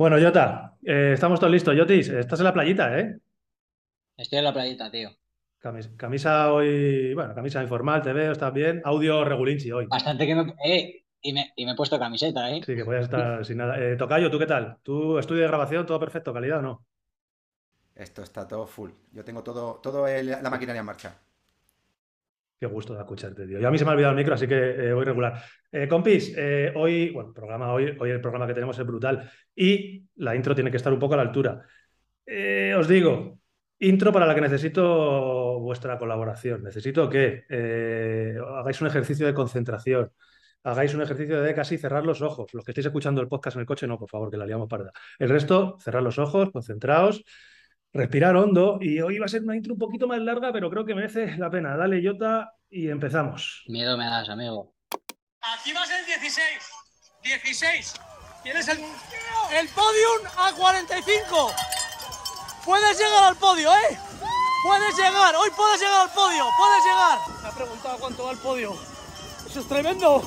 Bueno, Jota, eh, estamos todos listos. Jotis, estás en la playita, ¿eh? Estoy en la playita, tío. Camis- camisa hoy, bueno, camisa informal, te veo, estás bien. Audio regulinchi hoy. Bastante que me... Eh, y me, y me he puesto camiseta, ¿eh? Sí, que podías estar sin nada. Eh, Tocayo, ¿tú qué tal? ¿Tu estudio de grabación, todo perfecto, calidad o no? Esto está todo full. Yo tengo todo, todo el- la maquinaria en marcha. Qué gusto de escucharte, tío. Y a mí se me ha olvidado el micro, así que eh, voy regular. Eh, compis, eh, hoy, bueno, programa hoy, hoy el programa que tenemos es brutal y la intro tiene que estar un poco a la altura. Os digo, intro para la que necesito vuestra colaboración. Necesito que hagáis un ejercicio de concentración, hagáis un ejercicio de casi cerrar los ojos. Los que estéis escuchando el podcast en el coche, no, por favor, que la liamos parda. El resto, cerrar los ojos, concentraos, respirar hondo. Y hoy va a ser una intro un poquito más larga, pero creo que merece la pena. Dale, Jota, y empezamos. Miedo me das, amigo. Aquí va a ser 16. 16. Tienes el, el podium a 45. Puedes llegar al podio, ¿eh? Puedes llegar. Hoy puedes llegar al podio. Puedes llegar. Me ha preguntado cuánto va el podio. Eso es tremendo.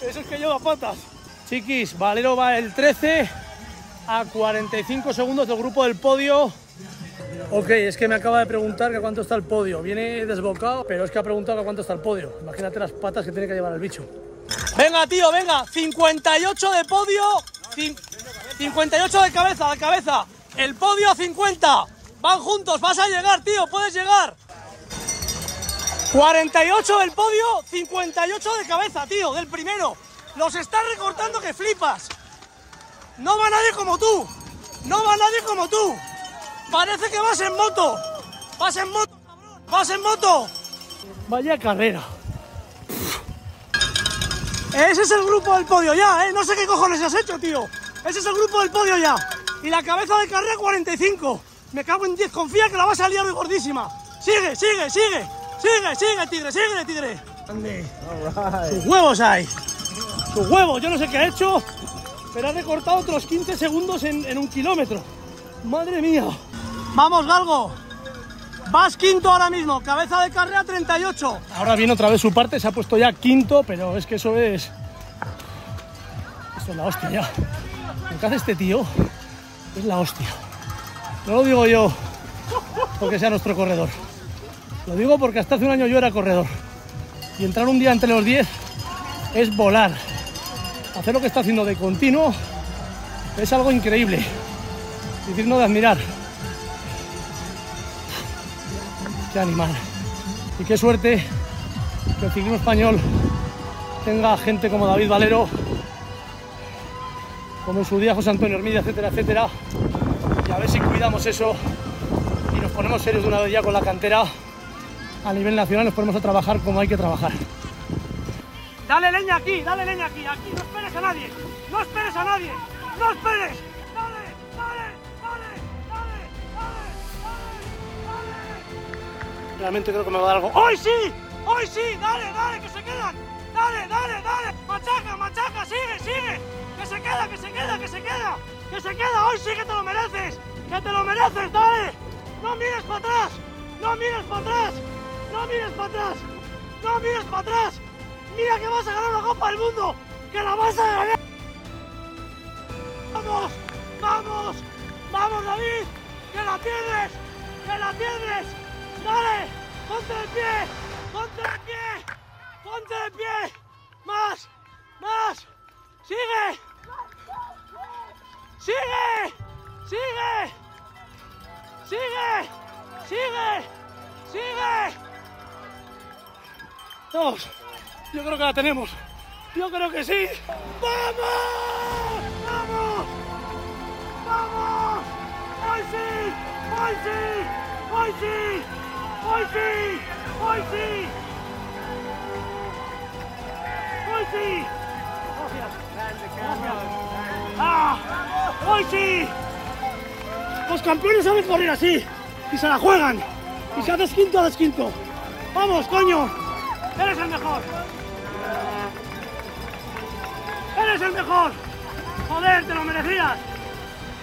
Eso es que lleva patas. Chiquis, Valero va el 13 a 45 segundos del grupo del podio. Ok, es que me acaba de preguntar que cuánto está el podio. Viene desbocado, pero es que ha preguntado que cuánto está el podio. Imagínate las patas que tiene que llevar el bicho. Venga, tío, venga. 58 de podio. cin- 58 de cabeza, de cabeza. El podio a 50. Van juntos, vas a llegar, tío, puedes llegar. 48 del podio, 58 de cabeza, tío, del primero. Los estás recortando que flipas. No va nadie como tú. No va nadie como tú. Parece que vas en moto. Vas en moto, cabrón. Vas en moto. Vaya carrera. Ese es el grupo del podio ya, ¿eh? No sé qué cojones has hecho, tío. Ese es el grupo del podio ya. Y la cabeza de carrera 45. Me cago en 10. Confía que la vas a liar hoy gordísima. Sigue, sigue, sigue. Sigue, sigue, tigre, sigue, tigre. Ande. Sus huevos hay. Sus huevos. Yo no sé qué ha hecho, pero ha recortado otros 15 segundos en, en un kilómetro. Madre mía. Vamos, Galgo. Vas quinto ahora mismo, cabeza de carrera 38. Ahora viene otra vez su parte, se ha puesto ya quinto, pero es que eso es. Eso es la hostia ya. Lo que hace este tío es la hostia. No lo digo yo porque sea nuestro corredor. Lo digo porque hasta hace un año yo era corredor. Y entrar un día entre los 10 es volar. Hacer lo que está haciendo de continuo es algo increíble. Digno de admirar. Qué animal. Y qué suerte que el ciclismo español tenga gente como David Valero, como su día José Antonio Hermida, etcétera, etcétera. Y a ver si cuidamos eso y nos ponemos serios de una vez ya con la cantera. A nivel nacional nos ponemos a trabajar como hay que trabajar. Dale leña aquí, dale leña aquí, aquí. No esperes a nadie, no esperes a nadie, no esperes. Realmente creo que me va a dar algo. ¡Hoy sí! ¡Hoy sí! ¡Dale, dale, que se quedan! ¡Dale, dale, dale! ¡Machaca, machaca! ¡Sigue, sigue! ¡Que se queda, que se queda, que se queda! ¡Que se queda! ¡Hoy sí que te lo mereces! ¡Que te lo mereces! ¡Dale! ¡No mires para atrás! ¡No mires para atrás! ¡No mires para atrás! ¡No mires para atrás! ¡Mira que vas a ganar la Copa del Mundo! ¡Que la vas a ganar! ¡Vamos! ¡Vamos! ¡Vamos, David! ¡Que la tienes! ¡Que la tienes! ¡Dale! ¡Ponte de pie! ¡Ponte de pie! ¡Ponte de pie! ¡Más! ¡Más! ¡Sigue! ¡Sigue! ¡Sigue! ¡Sigue! ¡Sigue! ¡Sigue! Vamos, yo creo que la tenemos. Yo creo que sí. ¡Vamos! ¡Vamos! ¡Vamos! ¡Hoy sí! ¡Hoy sí! ¡Hoy sí! ¡Hoy sí! ¡Hoy sí! ¡Hoy sí! ¡Ah! ¡Hoy sí! Los campeones saben correr así y se la juegan. Y si haces quinto, haces quinto. ¡Vamos, coño! ¡Eres el mejor! ¡Eres el mejor! ¡Joder, te lo merecías!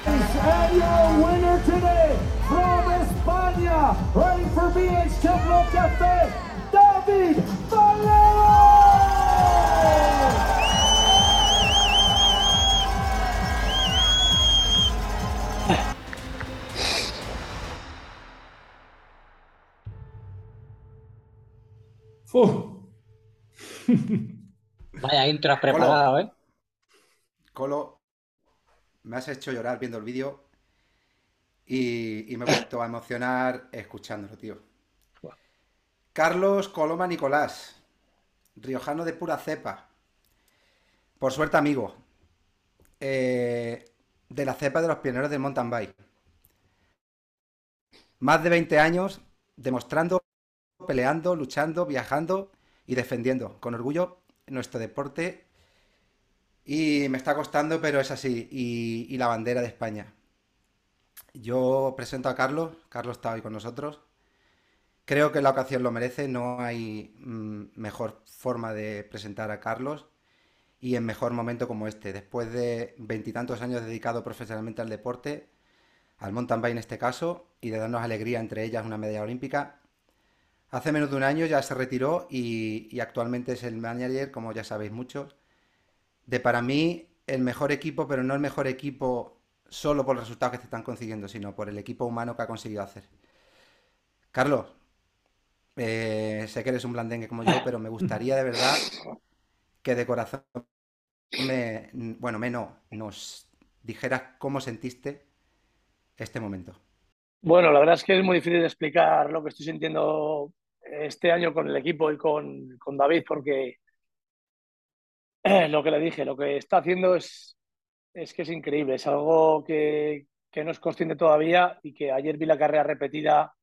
And your winner today España, ready for BH Templo Café, David Valero! Vaya intro preparado, ¿eh? Colo, me has hecho llorar viendo el vídeo y, y me he vuelto a emocionar escuchándolo, tío. Carlos Coloma Nicolás, riojano de pura cepa. Por suerte, amigo. Eh, de la cepa de los pioneros del mountain bike. Más de 20 años demostrando, peleando, luchando, viajando y defendiendo con orgullo nuestro deporte. Y me está costando, pero es así. Y, y la bandera de España. Yo presento a Carlos. Carlos está hoy con nosotros. Creo que la ocasión lo merece. No hay mm, mejor forma de presentar a Carlos y en mejor momento como este. Después de veintitantos años dedicado profesionalmente al deporte, al mountain bike en este caso, y de darnos alegría, entre ellas una medalla olímpica, hace menos de un año ya se retiró y, y actualmente es el manager, como ya sabéis muchos, de para mí el mejor equipo, pero no el mejor equipo solo por los resultados que se están consiguiendo, sino por el equipo humano que ha conseguido hacer. Carlos, eh, sé que eres un blandengue como yo, pero me gustaría de verdad que de corazón me, bueno, me no, nos dijeras cómo sentiste este momento. Bueno, la verdad es que es muy difícil de explicar lo que estoy sintiendo este año con el equipo y con, con David, porque eh, lo que le dije, lo que está haciendo es, es que es increíble, es algo que, que no es consciente todavía y que ayer vi la carrera repetida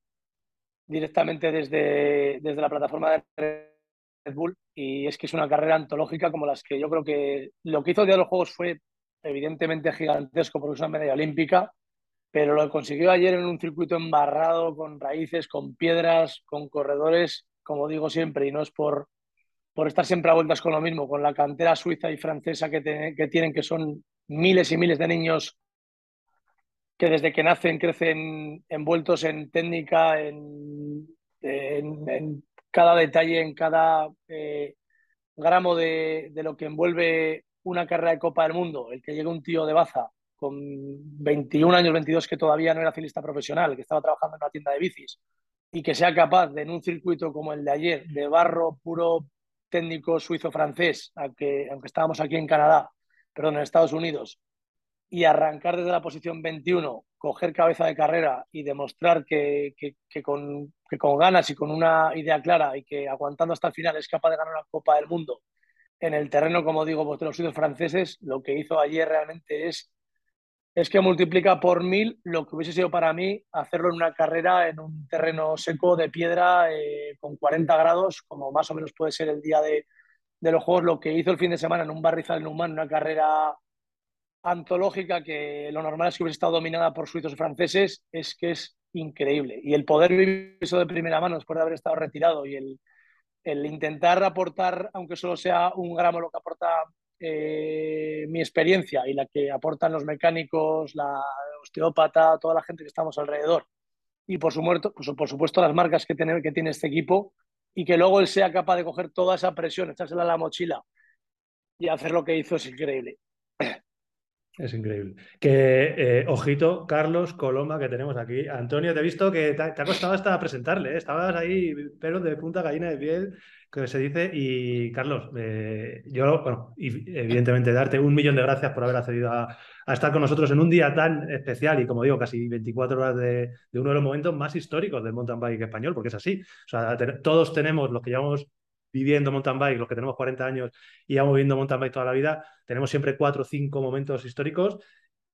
directamente desde, desde la plataforma de Red Bull y es que es una carrera antológica como las que yo creo que lo que hizo el día de los Juegos fue evidentemente gigantesco porque es una medalla olímpica, pero lo consiguió ayer en un circuito embarrado con raíces, con piedras, con corredores, como digo siempre, y no es por, por estar siempre a vueltas con lo mismo, con la cantera suiza y francesa que, te, que tienen, que son miles y miles de niños que desde que nacen crecen envueltos en técnica, en, cada detalle, en cada eh, gramo de, de, lo que envuelve una carrera de Copa del Mundo. El que llegue un tío de Baza con 21 años, 22, que todavía no era ciclista profesional, que estaba trabajando en una tienda de bicis, y que sea capaz de en un circuito como el de ayer, de barro puro técnico suizo-francés, aunque, aunque estábamos aquí en Canadá, perdón, en Estados Unidos, y arrancar desde la posición 21, coger cabeza de carrera y demostrar que, con, que, con, ganas y con una idea clara y que aguantando hasta el final es capaz de ganar una Copa del Mundo en el terreno, como digo, pues, de los suyos franceses, lo que hizo ayer realmente es, es que multiplica por mil lo que hubiese sido para mí hacerlo en una carrera en un terreno seco de piedra eh, con 40 grados, como más o menos puede ser el día de, de los Juegos, lo que hizo el fin de semana en un barrizal en Humán, una carrera antológica que lo normal es que hubiese estado dominada por suizos y franceses, es que es increíble. Y el poder vivir eso de primera mano después de haber estado retirado y el, el intentar aportar, aunque solo sea un gramo lo que aporta eh, mi experiencia y la que aportan los mecánicos, la osteópata, toda la gente que estamos alrededor, y por, su muerto, pues, por supuesto las marcas que tiene, que tiene este equipo, y que luego él sea capaz de coger toda esa presión, echársela a la mochila y hacer lo que hizo es increíble. Es increíble. Que, eh, ojito, Carlos Coloma, que tenemos aquí. Antonio, te he visto que te, ha costado hasta presentarle, ¿eh? estabas ahí, pero de punta gallina de piel, que se dice. Y Carlos, eh, yo, bueno, y evidentemente darte un millón de gracias por haber accedido a, estar con nosotros en un día tan especial y, como digo, casi 24 horas de, uno de los momentos más históricos del mountain bike español, porque es así. O sea, todos tenemos, los que llevamos viviendo mountain bike, los que tenemos 40 años y llevamos viviendo mountain bike toda la vida, tenemos siempre cuatro o cinco momentos históricos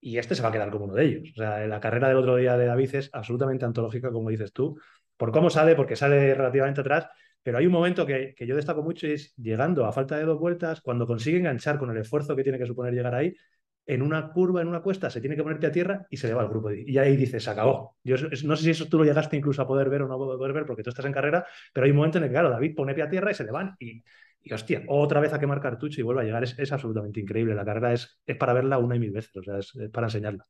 y este se va a quedar como uno de ellos. O sea, la carrera del otro día de David es absolutamente antológica, como dices tú, por cómo sale, porque sale relativamente atrás, pero hay un momento que, que yo destaco mucho y es llegando a falta de dos vueltas, cuando consigue enganchar con el esfuerzo que tiene que suponer llegar ahí, en una curva, en una cuesta, se tiene que ponerte a tierra y se le va al grupo. Y ahí dices, se acabó. Yo no sé si eso tú lo llegaste incluso a poder ver o no poder ver porque tú estás en carrera, pero hay un momento en el que, claro, David pone pie a tierra y se le van. Y, y hostia, otra vez a quemar cartucho y vuelve a llegar. Es, es absolutamente increíble. La carrera es, es, para verla una y mil veces, o sea, es, es para enseñarla.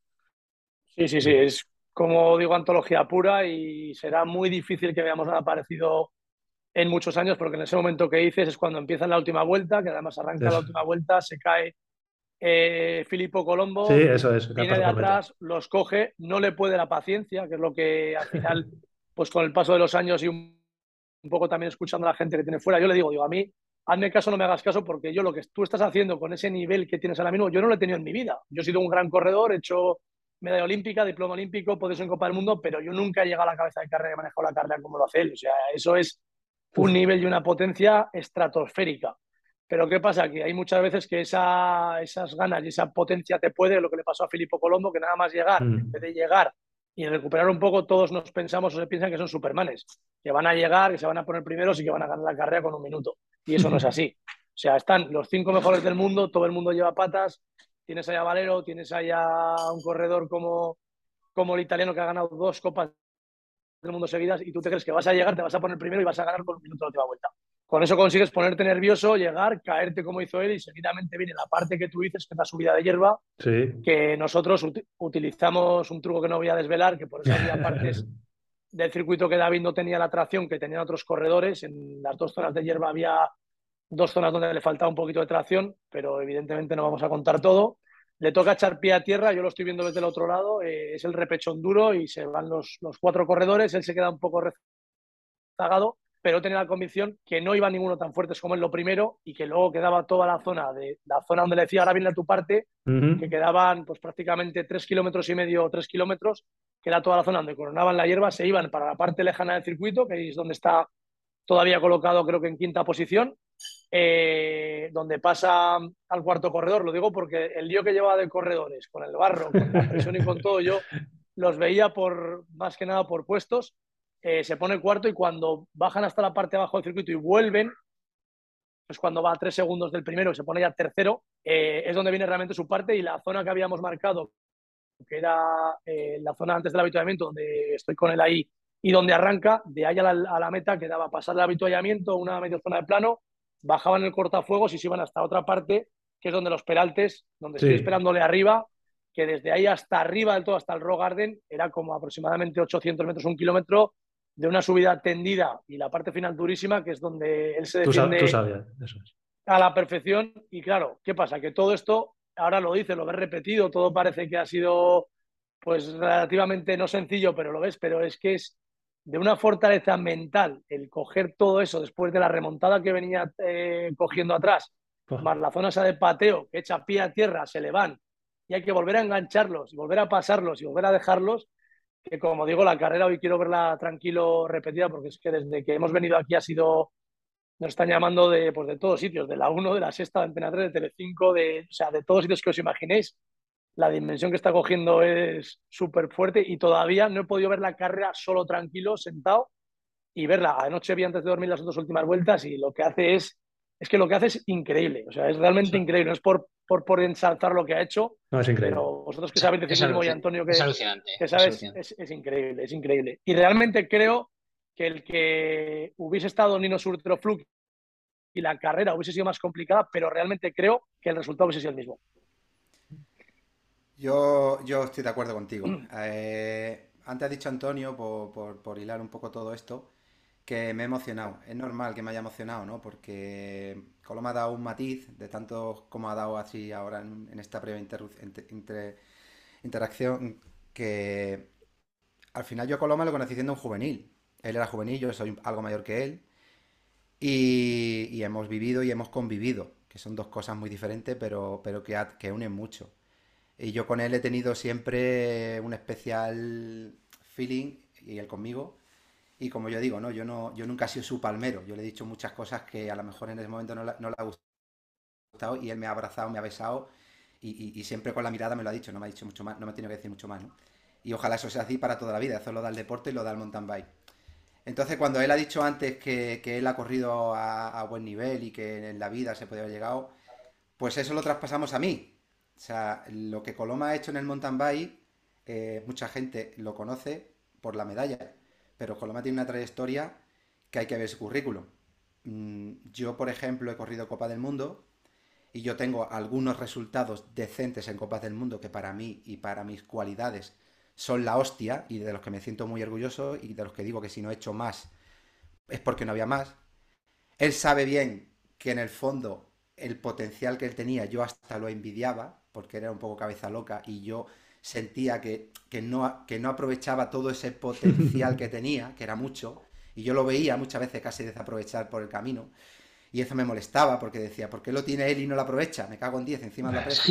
Sí, sí, sí. Es como digo, antología pura y será muy difícil que veamos nada parecido en muchos años porque en ese momento que dices es cuando empieza la última vuelta, que además arranca la última vuelta, se cae eh, Filippo Colombo Sí, eso viene de atrás, los coge, no le puede la paciencia, que es lo que al final, pues con el paso de los años y un, un poco también escuchando a la gente que tiene fuera, yo le digo, digo, a mí, hazme caso, no me hagas caso, porque yo lo que tú estás haciendo con ese nivel que tienes ahora mismo, yo no lo he tenido en mi vida. Yo he sido un gran corredor, he hecho medalla olímpica, diploma olímpico, por eso en Copa del Mundo, pero yo nunca he llegado a la cabeza de carrera y he manejado la carrera como lo hace él. O sea, eso es un nivel y una potencia estratosférica. Pero ¿qué pasa? Que hay muchas veces que esa, esas ganas y esa potencia te puede, lo que le pasó a Filippo Colombo, que nada más llegar, Mm. en vez de llegar y recuperar un poco, todos nos pensamos o se piensan que son supermanes, que van a llegar, que se van a poner primeros y que van a ganar la carrera con un minuto. Y eso no es así. O sea, están los cinco mejores del mundo, todo el mundo lleva patas, tienes allá Valero, tienes allá un corredor como, como el italiano que ha ganado dos copas del mundo seguidas y tú te crees que vas a llegar, te vas a poner primero y vas a ganar con un minuto de última vuelta. Con eso consigues ponerte nervioso, llegar, caerte como hizo él y seguidamente viene la parte que tú dices, que es la subida de hierba, Sí. que nosotros ut- utilizamos un truco que no voy a desvelar, que por eso había partes del circuito que David no tenía la tracción que tenían otros corredores. En las dos zonas de hierba había dos zonas donde le faltaba un poquito de tracción, pero evidentemente no vamos a contar todo. Le toca echar pie a tierra, yo lo estoy viendo desde el otro lado, eh, es el repechón duro y se van los, los cuatro corredores, él se queda un poco rezagado, pero tenía la convicción que no iba ninguno tan fuertes como en lo primero y que luego quedaba toda la zona de la zona donde le decía ahora viene a tu parte, que quedaban pues prácticamente tres kilómetros y medio o tres kilómetros, que era toda la zona donde coronaban la hierba, se iban para la parte lejana del circuito, que es donde está todavía colocado creo que en quinta posición, eh, donde pasa al cuarto corredor, lo digo porque el lío que llevaba de corredores, con el barro, con la presión y con todo, yo los veía por más que nada por puestos, eh, se pone cuarto y cuando bajan hasta la parte de abajo del circuito y vuelven, pues cuando va a tres segundos del primero y se pone ya tercero, eh, es donde viene realmente su parte y la zona que habíamos marcado, que era la zona antes del habituamiento, donde estoy con él ahí y donde arranca, de ahí a la, a la meta quedaba pasar el habituallamiento, una media zona de plano, bajaban el cortafuegos y se iban hasta otra parte, que es donde los peraltes, donde Sí. estoy esperándole arriba, que desde ahí hasta arriba del todo, hasta el Rock Garden, era como aproximadamente 800 metros, un kilómetro, de una subida tendida y la parte final durísima, que es donde él se defiende tú sabías, eso es. a la perfección. Y claro, ¿qué pasa? Que todo esto, ahora lo dice, lo ves repetido, todo parece que ha sido pues relativamente no sencillo, pero lo ves, pero es que es de una fortaleza mental el coger todo eso después de la remontada que venía eh, cogiendo atrás, más la zona esa de pateo, que echa pie a tierra, se le van, y hay que volver a engancharlos, y volver a pasarlos, y volver a dejarlos, que como digo, la carrera hoy quiero verla tranquilo, repetida, porque es que desde que hemos venido aquí ha sido nos están llamando de, pues, de todos sitios, de la 1, de la sexta, de Antena 3, de Telecinco, de, o sea, de todos sitios que os imaginéis. La dimensión que está cogiendo es súper fuerte y todavía no he podido ver la carrera solo tranquilo, sentado y verla. Anoche vi antes de dormir las dos últimas vueltas y lo que hace es, es que lo que hace es increíble, o sea, es realmente Sí. increíble. No es por, por, por ensalzar lo que ha hecho, No, es increíble. pero vosotros que sabéis Es, decirlo y Antonio que, es alucinante. que es sabes, alucinante. es, es increíble, es increíble. Y realmente creo que el que hubiese estado Nino Surtrofluk y la carrera hubiese sido más complicada, pero realmente creo que el resultado hubiese sido el mismo. Yo, yo estoy de acuerdo contigo. Eh, antes ha dicho Antonio, por, por- por hilar un poco todo esto, que me he emocionado. Es normal que me haya emocionado, ¿no? Porque Coloma ha dado un matiz de tanto como ha dado así ahora en, en esta breve inter- inter- interacción que al final yo a Coloma lo conocí siendo un juvenil. Él era juvenil, yo soy algo mayor que él. Y, y hemos vivido y hemos convivido, que son dos cosas muy diferentes, pero, pero que, que unen mucho. Y yo con él he tenido siempre un especial feeling, y él conmigo. Y como yo digo, ¿no? Yo, no, yo nunca he sido su palmero. Yo le he dicho muchas cosas que a lo mejor en ese momento no, le ha gustado y él me ha abrazado, me ha besado y, y- siempre con la mirada me lo ha dicho, no me ha dicho mucho más, no me ha tenido que decir mucho más. Y ojalá eso sea así para toda la vida, eso lo da el deporte y lo da el mountain bike. Entonces, cuando él ha dicho antes que, que él ha corrido a, a buen nivel y que en la vida se puede haber llegado, pues eso lo traspasamos a mí. O sea, lo que Coloma ha hecho en el mountain bike, eh, mucha gente lo conoce por la medalla, pero Coloma tiene una trayectoria que hay que ver su currículum. Mm, Yo, por ejemplo, he corrido Copa del Mundo y yo tengo algunos resultados decentes en Copas del Mundo que para mí y para mis cualidades son la hostia y de los que me siento muy orgulloso y de los que digo que si no he hecho más es porque no había más. Él sabe bien que en el fondo el potencial que él tenía, yo hasta lo envidiaba, porque era un poco cabeza loca y yo sentía que, que, no, que no aprovechaba todo ese potencial que tenía, que era mucho, y yo lo veía muchas veces casi desaprovechar por el camino. Y eso me molestaba porque decía, ¿por qué lo tiene él y no lo aprovecha? Me cago en 10 encima de la presa.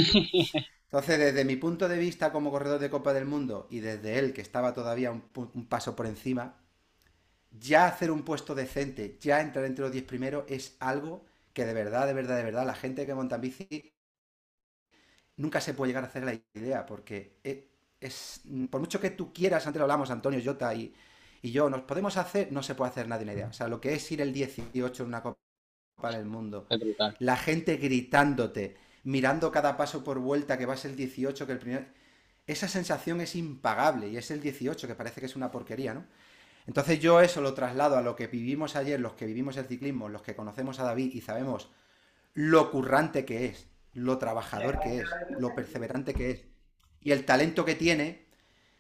Entonces, desde mi punto de vista como corredor de Copa del Mundo y desde él, que estaba todavía un, un paso por encima, ya hacer un puesto decente, ya entrar entre los 10 primeros, es algo que de verdad, de verdad, de verdad, la gente que monta en bici nunca se puede llegar a hacer la idea, porque e, es, por mucho que tú quieras, antes lo hablamos Antonio, Jota y, y yo, nos podemos hacer, no se puede hacer nadie una idea. O sea, lo que es ir el 18 en una Copa del Mundo, la gente gritándote, mirando cada paso por vuelta que vas el 18, que el primer... Esa sensación es impagable y es el 18, que parece que es una porquería, ¿no? Entonces yo eso lo traslado a lo que vivimos ayer, los que vivimos el ciclismo, los que conocemos a David y sabemos lo currante que es, lo trabajador que es, lo perseverante que es y el talento que tiene.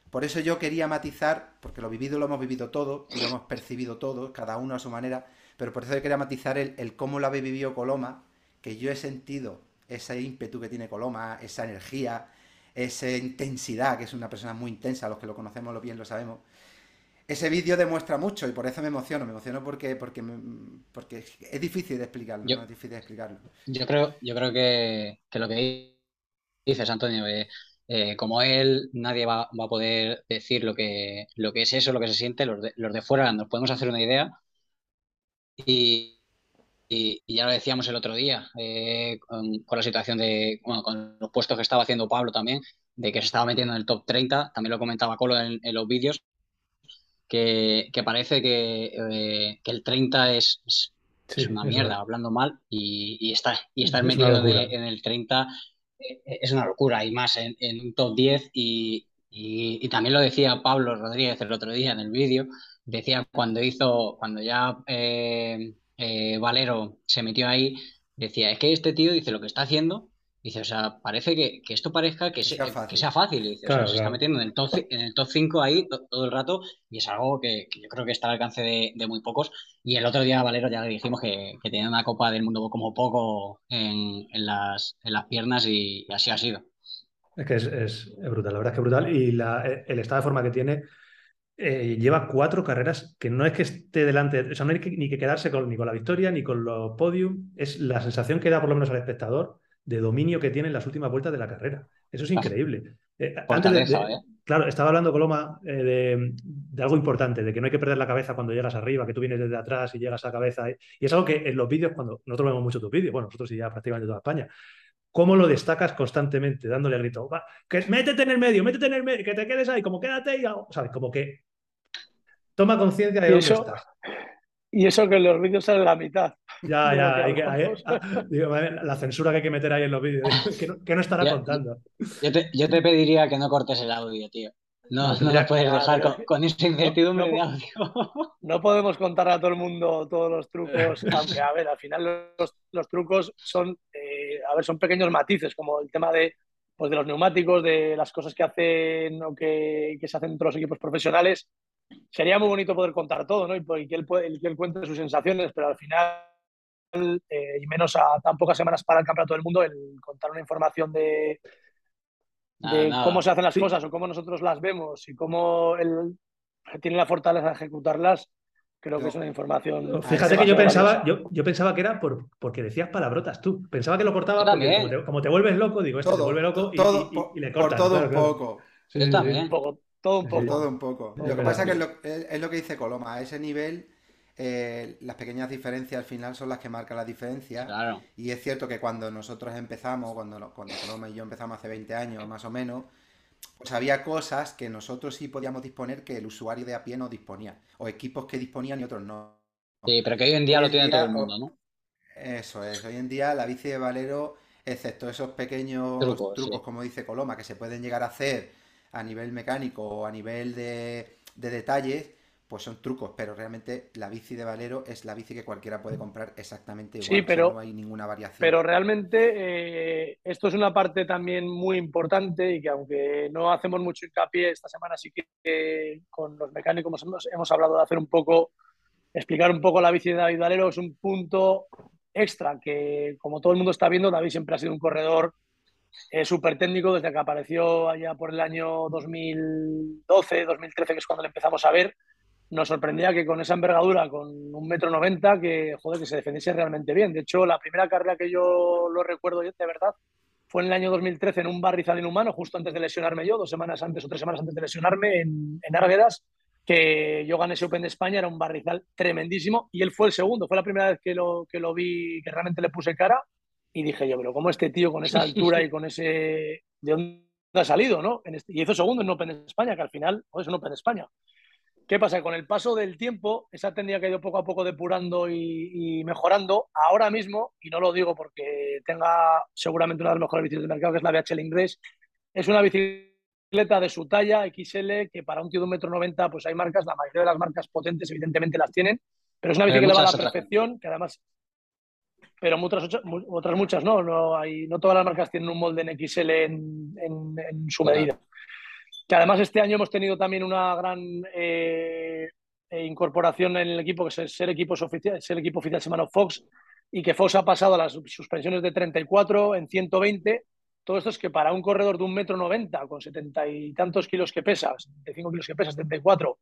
Por eso yo quería matizar, porque lo vivido lo hemos vivido todo y lo hemos percibido todos, cada uno a su manera, pero por eso yo quería matizar el, cómo lo habéis vivido Coloma, que yo he sentido ese ímpetu que tiene Coloma, esa energía, esa intensidad, que es una persona muy intensa, los que lo conocemos lo bien lo sabemos. Ese vídeo demuestra mucho y por eso me emociono, me emociono porque, porque, porque es difícil de explicarlo, yo, ¿no? es difícil de explicarlo. Yo creo, yo creo que, que lo que dices, Antonio, eh, eh, como él, nadie va, va, a poder decir lo que, lo que es eso, lo que se siente, los de, los de fuera nos podemos hacer una idea y, y, y, ya lo decíamos el otro día, eh, con, con, la situación de, bueno, con los puestos que estaba haciendo Pablo también, de que se estaba metiendo en el top 30, también lo comentaba Colo en, en los vídeos, que, que, parece que, eh, que, el 30 es, es, sí, es una mierda, es hablando mal, y, y, está, y estar metido de, en el 30 eh, es una locura, y más en, en un top 10, y, y, también lo decía Pablo Rodríguez el otro día en el vídeo, decía cuando hizo, cuando ya eh, eh, Valero se metió ahí, decía, es que este tío dice lo que está haciendo, dice, o sea, parece que, que esto parezca que, sea, fácil. que sea fácil, dice, claro, o sea, se está metiendo en el top, en el top 5 ahí to, todo el rato y es algo que, que, yo creo que está al alcance de, de, muy pocos. Y el otro día Valero ya le dijimos que, que tenía una Copa del Mundo como poco en, en, las, en las piernas y, y, así ha sido. Es que es, es, brutal, la verdad es que es brutal y la, el estado de forma que tiene eh, lleva cuatro carreras que no es que esté delante, o sea, no hay que, ni que quedarse con, ni con la victoria ni con los podium, es la sensación que da por lo menos al espectador de dominio que tiene en las últimas vueltas de la carrera. Eso es increíble. Eh, antes de, de, ¿eh? Claro, estaba hablando Coloma eh, de, de, algo importante, de que no hay que perder la cabeza cuando llegas arriba, que tú vienes desde atrás y llegas a la cabeza. Y es algo que en los vídeos, cuando nosotros vemos mucho tus vídeos, bueno, nosotros y ya prácticamente toda España, cómo lo destacas constantemente, dándole al grito, va, que métete en el medio, métete en el medio, que te quedes ahí, como quédate y, ¿sabes? Como que toma conciencia de dónde eso, estás. Y eso que en los vídeos sale la mitad. Ya, ya, hay que, hay, ah, digo, la censura que hay que meter ahí en los vídeos, que no, estará yo, contando. Yo te, yo te, pediría que no cortes el audio, tío. No, no, lo puedes dejar con, con esa incertidumbre no, de audio. No podemos contar a todo el mundo todos los trucos, aunque a ver, al final los, los trucos son, eh, a ver, son pequeños matices, como el tema de, pues de los neumáticos, de las cosas que hacen o que, que se hacen entre los equipos profesionales. Sería muy bonito poder contar todo, ¿no? Y, que él, que él cuente sus sensaciones, pero al final eh, y menos a tan pocas semanas para el Campeonato del Mundo, el contar una información de, de nada, cómo se hacen las sí. cosas o cómo nosotros las vemos y cómo él tiene la fortaleza de ejecutarlas, creo que es una información. Fíjate que yo pensaba, yo, yo, pensaba que era por, porque decías palabrotas tú. Pensaba que lo cortaba porque como te, como te, vuelves loco, digo, todo, se vuelve loco y, todo, y, y, y le cortas. Por todo claro, un poco. Sí, yo también. Un poco. Todo un poco. Todo un poco. Lo que pasa es que es lo, es lo que dice Coloma, a ese nivel eh, las pequeñas diferencias al final son las que marcan la diferencia. Claro. Y es cierto que cuando nosotros empezamos, cuando, cuando Coloma y yo empezamos hace 20 años más o menos, pues había cosas que nosotros sí podíamos disponer que el usuario de a pie no disponía. O equipos que disponían y otros no. Sí, pero que hoy en día hoy lo tiene día, todo el mundo, ¿no? Eso es. Hoy en día la bici de Valero, excepto esos pequeños trucos, trucos sí. como dice Coloma, que se pueden llegar a hacer a nivel mecánico o a nivel de, de detalles, pues son trucos, pero realmente la bici de Valero es la bici que cualquiera puede comprar exactamente igual. Sí, pero o sea, no hay ninguna variación. Pero realmente eh, esto es una parte también muy importante y que aunque no hacemos mucho hincapié, esta semana sí que eh, con los mecánicos hemos, hemos, hablado de hacer un poco, explicar un poco la bici de David Valero, es un punto extra, que como todo el mundo está viendo, David siempre ha sido un corredor eh, súper técnico desde que apareció allá por el año 2012, 2013, que es cuando le empezamos a ver. Nos sorprendía que con esa envergadura, con un metro noventa, que, joder, que se defendiese realmente bien. De hecho, la primera carrera que yo lo recuerdo de verdad fue en el año 2013 en un barrizal inhumano, justo antes de lesionarme yo, dos semanas antes o tres semanas antes de lesionarme en, en que yo gané ese Open de España, era un barrizal tremendísimo y él fue el segundo, fue la primera vez que lo, que lo vi, que realmente le puse cara y dije yo, pero ¿cómo este tío con esa altura y con ese... ¿De dónde ha salido, no? En este... Y hizo segundo en Open España, que al final es un Open España. ¿Qué pasa? Con el paso del tiempo, esa técnica que ha ido poco a poco depurando y, y, mejorando, ahora mismo, y no lo digo porque tenga seguramente una de las mejores bicicletas del mercado, que es la BHL Inglés, es una bicicleta de su talla, XL, que para un tío de un metro noventa, pues hay marcas, la mayoría de las marcas potentes evidentemente las tienen, pero es una bicicleta que va a la perfección, que además... Pero muchas, otras muchas no, no, hay, no todas las marcas tienen un molde en XL en, en, en su medida que además este año hemos tenido también una gran eh, incorporación en el equipo, que es ser equipo oficial, ser equipo oficial semana Fox, y que Fox ha pasado a las suspensiones de 34 en 120. Todo esto es que para un corredor de un metro noventa, con setenta y tantos kilos que pesa, 75 kilos que pesa, 74,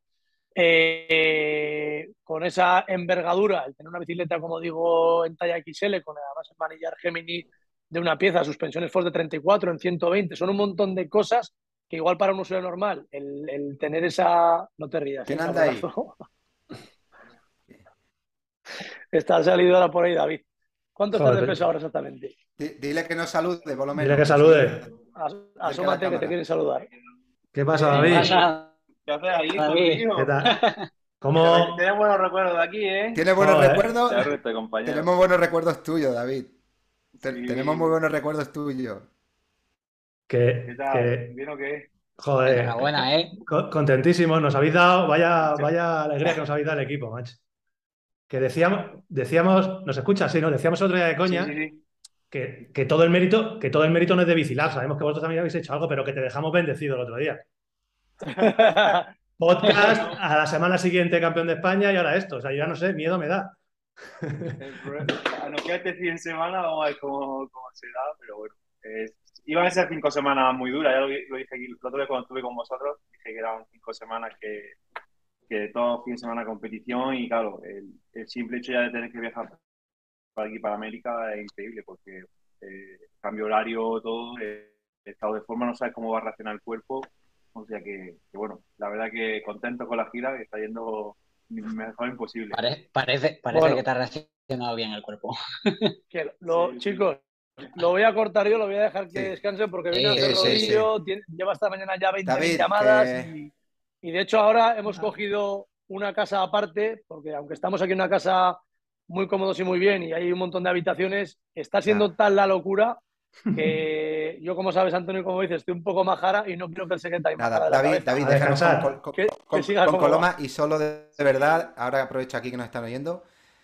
eh, con esa envergadura, el tener una bicicleta, como digo, en talla XL, con además el manillar Gemini de una pieza, suspensiones Fox de 34 en 120, son un montón de cosas que igual para un usuario normal, el, el tener esa... No te rías. ¿Quién anda ahí? Está salido ahora por ahí, David. ¿Cuánto estás de peso ahora exactamente? Dile que nos salude, por lo menos. Dile que salude. As, asómate que te quieren saludar. ¿Qué pasa, David? ¿Qué, pasa? ¿Qué haces ahí, David? ¿Qué tal? ¿Cómo? Tienes buenos recuerdos de aquí, ¿eh? ¿Tienes buenos Joder. recuerdos? Tenemos buenos recuerdos tuyos, David. Sí. Tenemos muy buenos recuerdos tuyos. Que, ¿Qué tal? que- ¿Bien o qué? joder, Enhorabuena, ¿eh? co- contentísimos, nos habéis dado, vaya, vaya alegría que nos habéis dado el equipo, macho. Que decíamos, decíamos, ¿nos escuchas? Sí, ¿no? Decíamos otro día de coña Sí, sí, sí. que, que todo el mérito, que todo el mérito no es de Bicilab, sabemos que vosotros también habéis hecho algo, pero que te dejamos bendecido el otro día. Podcast, a la semana siguiente campeón de España y ahora esto. O sea, yo ya no sé, miedo me da. Nos queda este fin de semana, vamos a ver cómo, cómo se da, pero bueno. es- iban a ser cinco semanas muy duras, ya lo, lo dije aquí el otro día cuando estuve con vosotros, dije que eran cinco semanas que, que todo fin de semana competición y claro, el, el simple hecho ya de tener que viajar para aquí, para América, es increíble porque eh, cambio horario, todo, eh, estado de forma, no sabes cómo va a reaccionar el cuerpo, o sea que, que bueno, la verdad que contento con la gira, que está yendo mejor imposible. Pare- parece parece Bueno. que te ha reaccionado bien el cuerpo. Que lo- Sí, sí. Chicos, lo voy a cortar yo, lo voy a dejar que Sí. descanse porque viene sí, sí, rodillo, tiene- lleva esta mañana ya 20 David, llamadas que- y, y de hecho ahora hemos cogido una casa aparte porque aunque estamos aquí en una casa muy cómodos y muy bien y hay un montón de habitaciones, está siendo Ah. tal la locura que yo, como sabes, Antonio, como dices, estoy un poco majara y no quiero que el secretario Nada, David, David, déjanos con, con- Que- con- que siga con como Coloma y solo de, de verdad, ahora aprovecho aquí que nos están oyendo,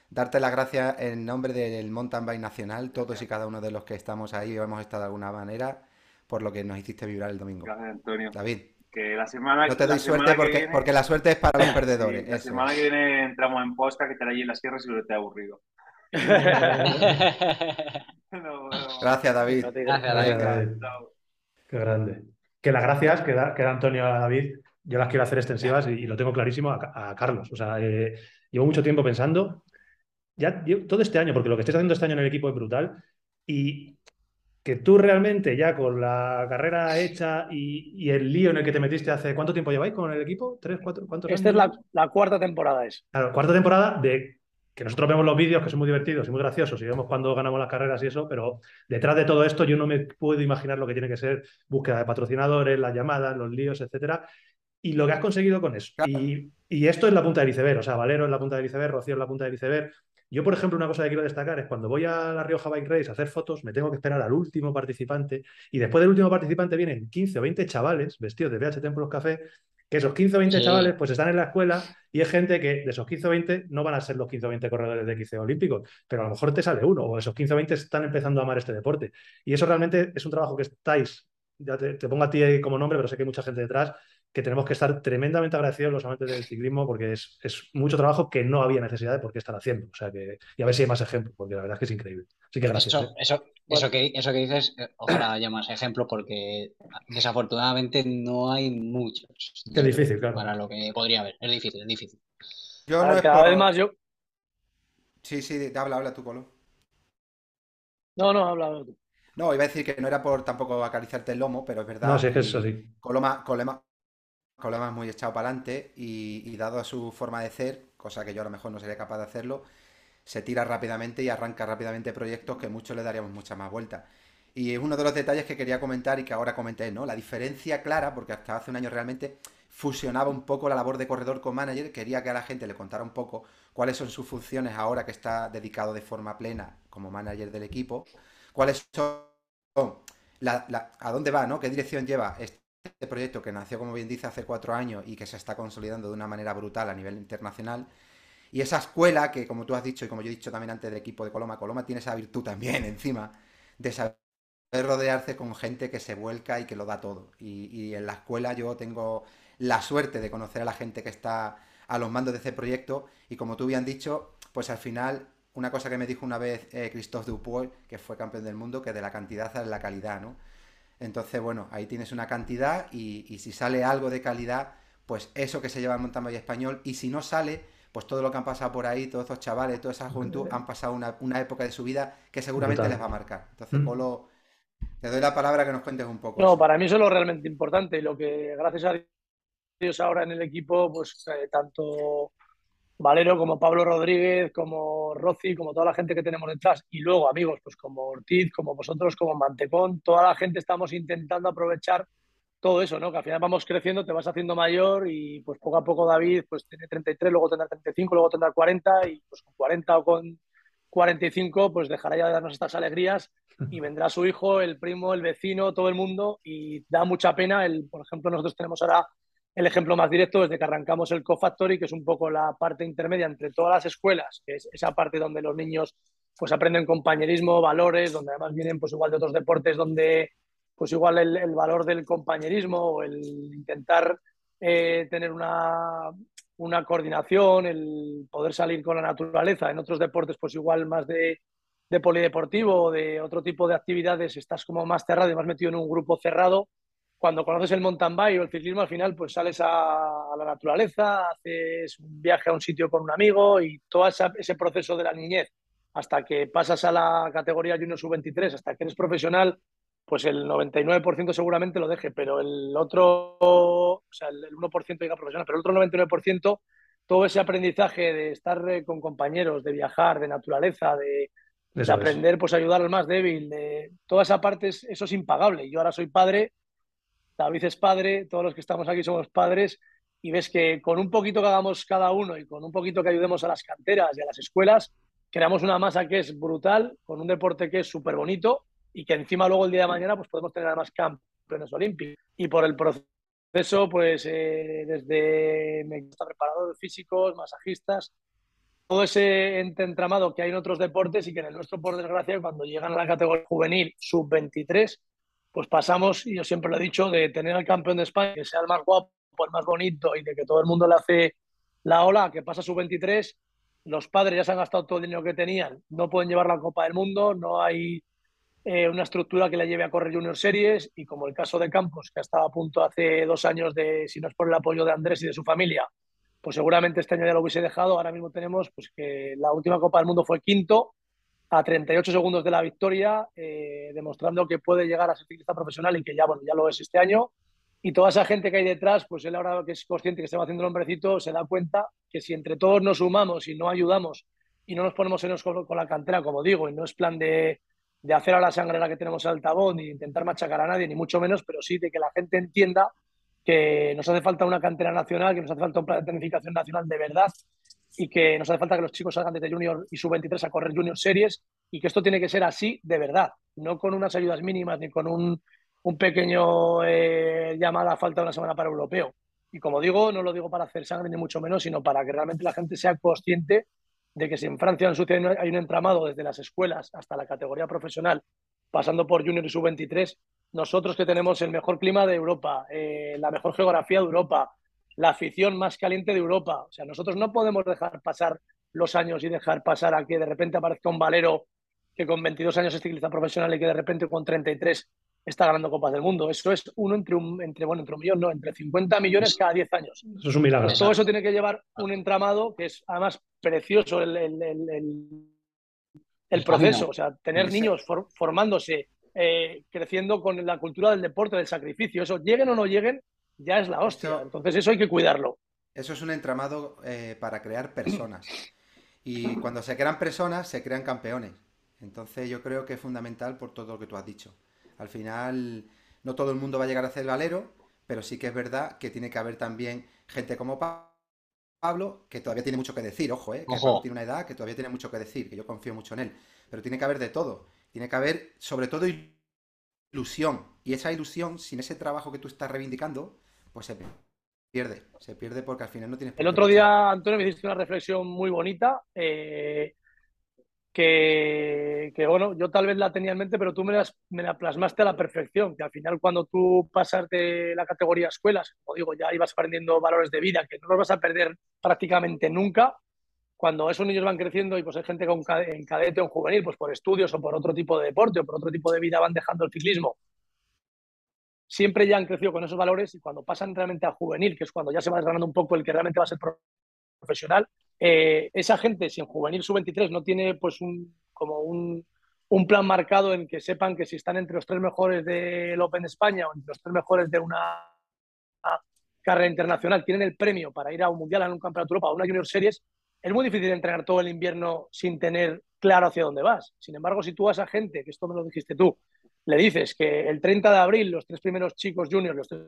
darte las gracias en nombre del Mountain Bike Nacional, todos y cada uno de los que estamos ahí o hemos estado de alguna manera, por lo que nos hiciste vibrar el domingo. Gracias, Antonio. David, Que la semana no te la doy suerte que porque, viene- porque la suerte es para los Sí, perdedores. la eso semana que viene entramos en Posca, que estará allí en la sierra, seguro que te ha aburrido. No, no. Gracias, David. Gracias, Gracias, David. Qué grande. Que las gracias que da, que da Antonio a David, yo las quiero hacer extensivas y, y lo tengo clarísimo a, a Carlos. O sea, eh, llevo mucho tiempo pensando, ya llevo- todo este año, porque lo que estáis haciendo este año en el equipo es brutal, y que tú realmente ya con la carrera hecha y, y el lío en el que te metiste hace, ¿cuánto tiempo lleváis con el equipo? ¿Tres, cuatro, cuántos Esta es la, la cuarta temporada. Es. Claro, cuarta temporada de que nosotros vemos los vídeos que son muy divertidos y muy graciosos y vemos cuando ganamos las carreras y eso, pero detrás de todo esto yo no me puedo imaginar lo que tiene que ser búsqueda de patrocinadores, las llamadas, los líos, etcétera. Y lo que has conseguido con eso. Claro. Y, y esto es la punta del iceberg, o sea, Valero es la punta del iceberg, Rocío es la punta del iceberg. Yo, por ejemplo, una cosa que quiero destacar es cuando voy a la Rioja Bike Race a hacer fotos, me tengo que esperar al último participante y después del último participante vienen 15 o 20 chavales vestidos de BH Templos Café, que esos 15 o 20 Sí. chavales pues están en la escuela y es gente que de esos 15 o 20 no van a ser los 15 o 20 corredores de XC olímpicos, pero a lo mejor te sale uno o esos 15 o 20 están empezando a amar este deporte. Y eso realmente es un trabajo que estáis, ya te, te pongo a ti como nombre, pero sé que hay mucha gente detrás que tenemos que estar tremendamente agradecidos los amantes del ciclismo porque es, es mucho trabajo que no había necesidad de por qué estar haciendo. O sea que, y a ver si hay más ejemplos, porque la verdad es que es increíble. Así que gracias. Eso, ¿eh? eso, eso, que, eso que dices, eh, ojalá haya más ejemplos porque desafortunadamente no hay muchos. Es difícil, claro. Para lo que podría haber. Es difícil, es difícil. Yo no cada vez más yo. Sí, sí, habla, habla tú, Colo. No, no, habla habla tú. No, iba a decir que no era por tampoco acariciarte el lomo, pero es verdad. No, sí, es que es y así. Coloma, Coloma, Coloma es muy echado para adelante y, y dado a su forma de ser, cosa que yo a lo mejor no sería capaz de hacerlo, se tira rápidamente y arranca rápidamente proyectos que muchos le daríamos mucha más vuelta. Y es uno de los detalles que quería comentar y que ahora comenté, ¿no? La diferencia clara, porque hasta hace un año realmente fusionaba un poco la labor de corredor con manager, quería que a la gente le contara un poco cuáles son sus funciones ahora que está dedicado de forma plena como manager del equipo, cuáles son, la- a dónde va, ¿no? ¿Qué dirección lleva este proyecto que nació, como bien dice, hace cuatro años y que se está consolidando de una manera brutal a nivel internacional? Y esa escuela que, como tú has dicho y como yo he dicho también antes del equipo de Coloma, Coloma tiene esa virtud también encima de saber rodearse con gente que se vuelca y que lo da todo. Y, en la escuela yo tengo la suerte de conocer a la gente que está a los mandos de ese proyecto y como tú bien dicho, pues al final una cosa que me dijo una vez eh, Christophe Dupois, que fue campeón del mundo, que de la cantidad sale la calidad, ¿no? Entonces, bueno, ahí tienes una cantidad y, si sale algo de calidad, pues eso que se lleva el mountain español y si no sale, pues todo lo que han pasado por ahí, todos esos chavales, toda esa juventud han pasado una, una época de su vida que seguramente les va a marcar. Entonces, Mm. Polo, te doy la palabra que nos cuentes un poco. No, para mí eso es lo realmente importante y lo que gracias a Dios ahora en el equipo, pues eh, tanto Valero como Pablo Rodríguez, como Rossi, como toda la gente que tenemos detrás y luego amigos, pues como Ortiz, como vosotros, como Mantecón, toda la gente estamos intentando aprovechar todo eso, ¿no? Que al final vamos creciendo, te vas haciendo mayor y pues poco a poco David pues tiene 33, luego tendrá 35, luego tendrá 40 y pues con 40 o con 45 pues dejará ya de darnos estas alegrías y vendrá su hijo, el primo, el vecino, todo el mundo y da mucha pena. El, por ejemplo, nosotros tenemos ahora el ejemplo más directo desde que arrancamos el Co-Factory, que es un poco la parte intermedia entre todas las escuelas, que es esa parte donde los niños pues aprenden compañerismo, valores, donde además vienen pues igual de otros deportes donde pues igual el, valor del compañerismo o el intentar eh, tener una, una coordinación, el poder salir con la naturaleza. En otros deportes pues igual más de, de polideportivo o de otro tipo de actividades estás como más cerrado y más metido en un grupo cerrado. Cuando conoces el mountain bike o el ciclismo, al final pues sales a, a la naturaleza, haces un viaje a un sitio con un amigo y todo esa, ese proceso de la niñez hasta que pasas a la categoría Junior Sub-23, hasta que eres profesional, pues el 99% seguramente lo deje, pero el otro, o sea, el 1% llega profesional, pero el otro 99%, todo ese aprendizaje de estar eh, con compañeros, de viajar, de naturaleza, de, de aprender pues ayudar al más débil, de toda esa parte, es- eso es impagable. Yo ahora soy padre, David es padre, todos los que estamos aquí somos padres y ves que con un poquito que hagamos cada uno y con un poquito que ayudemos a las canteras y a las escuelas, creamos una masa que es brutal, con un deporte que es súper bonito y que encima luego el día de mañana pues podemos tener además campeones olímpicos. Y por el proceso, pues eh, desde preparadores físicos, masajistas, todo ese entramado que hay en otros deportes y que en el nuestro, por desgracia, cuando llegan a la categoría juvenil sub-23, pues pasamos, y yo siempre lo he dicho, de tener al campeón de España, que sea el más guapo, el más bonito y de que todo el mundo le hace la ola, que pasa sub-23, los padres ya se han gastado todo el dinero que tenían, no pueden llevar la Copa del Mundo, no hay eh, una estructura que la lleve a correr Junior Series y como el caso de Campos, que ha estado a punto hace dos años de, si no es por el apoyo de Andrés y de su familia, pues seguramente este año ya lo hubiese dejado. Ahora mismo tenemos pues que la última Copa del Mundo fue quinto a 38 segundos de la victoria, eh, demostrando que puede llegar a ser ciclista profesional y que ya, bueno, ya lo es este año. Y toda esa gente que hay detrás, pues él ahora que es consciente que se va haciendo el hombrecito, se da cuenta que si entre todos nos sumamos y no ayudamos y no nos ponemos en con, con la cantera, como digo, y no es plan de, de hacer a la sangre la que tenemos al altavoz, ni intentar machacar a nadie, ni mucho menos, pero sí de que la gente entienda que nos hace falta una cantera nacional, que nos hace falta un plan de planificación nacional de verdad y que nos hace falta que los chicos salgan desde Junior y Sub-23 a correr Junior Series y que esto tiene que ser así de verdad, no con unas ayudas mínimas ni con un, un pequeño eh, llamada falta una semana para europeo. Y como digo, no lo digo para hacer sangre ni mucho menos, sino para que realmente la gente sea consciente de que si en Francia en Suecia hay un entramado desde las escuelas hasta la categoría profesional, pasando por Junior y Sub-23, nosotros que tenemos el mejor clima de Europa, eh, la mejor geografía de Europa, la afición más caliente de Europa. O sea, nosotros no podemos dejar pasar los años y dejar pasar a que de repente aparezca un valero que con 22 años es ciclista profesional y que de repente con 33 está ganando Copas del Mundo. Eso es uno entre un, entre, bueno, entre un millón, no, entre 50 millones cada 10 años. Eso es un milagro. Todo eso tiene que llevar un entramado que es además precioso el, el, el, el proceso. O sea, tener niños for, formándose, eh, creciendo con la cultura del deporte, del sacrificio. Eso, lleguen o no lleguen, ya es la hostia. Entonces eso hay que cuidarlo. Eso es un entramado eh, para crear personas. Y cuando se crean personas, se crean campeones. Entonces yo creo que es fundamental por todo lo que tú has dicho. Al final, no todo el mundo va a llegar a ser valero, pero sí que es verdad que tiene que haber también gente como Pa- Pablo, que todavía tiene mucho que decir, ojo, eh, que Ojo. Tiene una edad que todavía tiene mucho que decir, que yo confío mucho en él. Pero tiene que haber de todo. Tiene que haber, sobre todo, ilusión. Y esa ilusión, sin ese trabajo que tú estás reivindicando, pues se pierde. Se pierde porque al final no tienes El otro día, Antonio, me hiciste una reflexión muy bonita, eh, que, bueno, yo tal vez la tenía en mente, pero tú me, las- me la plasmaste a la perfección, que al final cuando tú pasas de la categoría escuelas, como digo, ya ibas aprendiendo valores de vida, que no los vas a perder prácticamente nunca, cuando esos niños van creciendo y pues hay gente con en cadete o en juvenil, pues por estudios o por otro tipo de deporte o por otro tipo de vida van dejando el ciclismo, siempre ya han crecido con esos valores y cuando pasan realmente a juvenil, que es cuando ya se va desgranando un poco el que realmente va a ser profesional, eh, esa gente, si en juvenil sub-23 no tiene pues un, como un, un plan marcado en que sepan que si están entre los tres mejores del Open de España o entre los tres mejores de una carrera internacional, tienen el premio para ir a un mundial, a un campeonato de Europa, a una Junior Series, es muy difícil entrenar todo el invierno sin tener claro hacia dónde vas. Sin embargo, si tú a esa gente, que esto me lo dijiste tú, le dices que el 30 de abril los tres primeros chicos juniors, los tres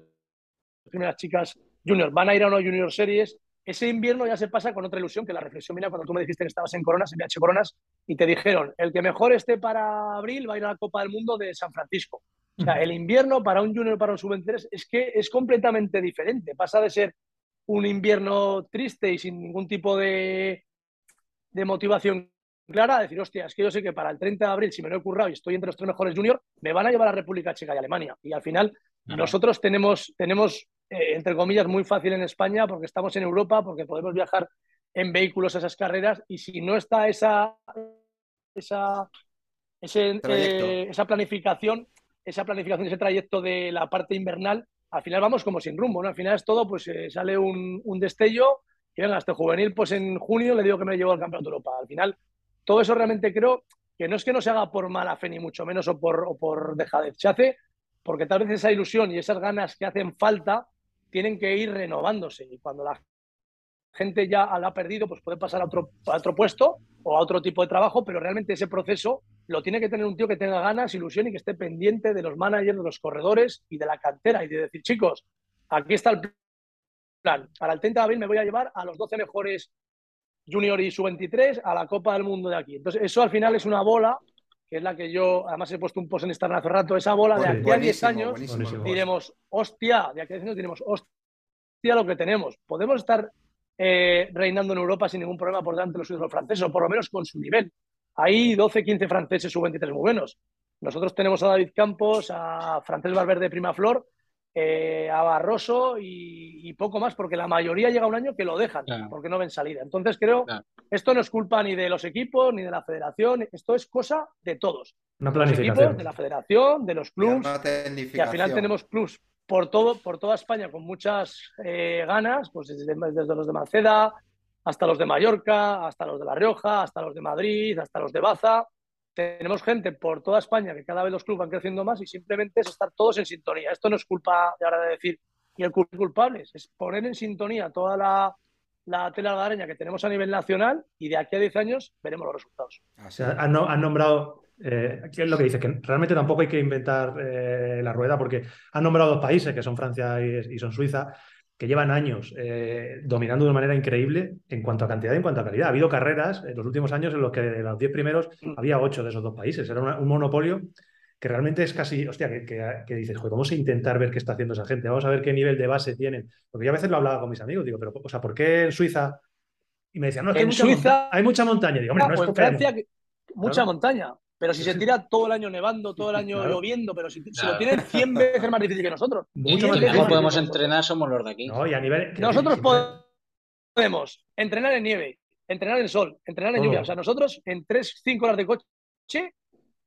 primeras chicas juniors van a ir a una Junior Series, ese invierno ya se pasa con otra ilusión, que la reflexión mira cuando tú me dijiste que estabas en Coronas, en BH Coronas, y te dijeron, el que mejor esté para abril va a ir a la Copa del Mundo de San Francisco. O sea, el invierno para un junior, para un sub-23, es que es completamente diferente. Pasa de ser un invierno triste y sin ningún tipo de, de motivación clara a decir, hostia, es que yo sé que para el 30 de abril, si me lo he currado y estoy entre los tres mejores juniors, me van a llevar a República Checa y Alemania. Y al final, Claro. nosotros tenemos, tenemos eh, entre comillas, muy fácil en España porque estamos en Europa, porque podemos viajar en vehículos a esas carreras y si no está esa, esa, ese, eh, esa planificación, esa planificación, ese trayecto de la parte invernal, al final vamos como sin rumbo, ¿no? Al final es todo, pues eh, sale un, un destello y venga, este juvenil, pues en junio le digo que me llevo al Campeonato de Europa. Al final, todo eso realmente creo que no es que no se haga por mala fe, ni mucho menos, o por, o por dejadez. Se hace porque tal vez esa ilusión y esas ganas que hacen falta tienen que ir renovándose. Y cuando la gente ya la ha perdido, pues puede pasar a otro, a otro puesto o a otro tipo de trabajo, pero realmente ese proceso lo tiene que tener un tío que tenga ganas, ilusión y que esté pendiente de los managers, de los corredores y de la cantera y de decir, chicos, aquí está el plan. Para el 30 de abril me voy a llevar a los 12 mejores junior y sub-23 a la Copa del Mundo de aquí. Entonces, eso al final es una bola, que es la que yo, además he puesto un post en Instagram hace rato, esa bola de aquí a 10 Buenísimo, años. Buenísimo. diremos, hostia, de aquí a 10 años diremos, hostia, lo que tenemos. Podemos estar eh, reinando en Europa sin ningún problema por delante de los suyos los franceses, o por lo menos con su nivel. Hay 12, 15 franceses sub-23 muy buenos. Nosotros tenemos a David Campos, a Francés Valverde de Prima Flor, eh, a Barroso y, y poco más, porque la mayoría llega un año que lo dejan, Claro. porque no ven salida. Entonces creo, Claro. esto no es culpa ni de los equipos, ni de la federación, esto es cosa de todos. Una De los equipos, planificación. de la federación, de los una y al final tenemos clubs por, todo, por toda España con muchas eh, ganas, pues desde, desde los de Manceda hasta los de Mallorca, hasta los de La Rioja, hasta los de Madrid, hasta los de Baza. Tenemos gente por toda España que cada vez los clubes van creciendo más y simplemente es estar todos en sintonía. Esto no es culpa de ahora de decir y el cul- culpables, es poner en sintonía toda la, la tela de araña que tenemos a nivel nacional y de aquí a 10 años veremos los resultados. O han, no- han nombrado, eh, ¿qué es lo que dice? Que realmente tampoco hay que inventar eh, la rueda porque han nombrado dos países, que son Francia y son Suiza, que llevan años eh, dominando de una manera increíble en cuanto a cantidad y en cuanto a calidad. Ha habido carreras en los últimos años en los que de los 10 primeros había 8 de esos dos países. Era una- un monopolio que realmente es casi, hostia, que, que- que dices, joder, vamos a intentar ver qué está haciendo esa gente, vamos a ver qué nivel de base tienen. Porque yo a veces lo hablaba con mis amigos, digo, pero, o sea, ¿por qué en Suiza? Y me decían, no, es que hay En mucha, Suiza- monta- hay mucha montaña. Digo, hombre, no es en Francia, mucha montaña. Pero si se tira todo el año nevando, todo el año Claro. lloviendo, pero si, lo tienen 100 veces más difícil que nosotros. Mucho más mejor difícil. podemos entrenar somos los de aquí. No, y a nivel. Nosotros podemos entrenar en nieve, entrenar en sol, entrenar en lluvia. O sea, nosotros en 3, 5 horas de coche,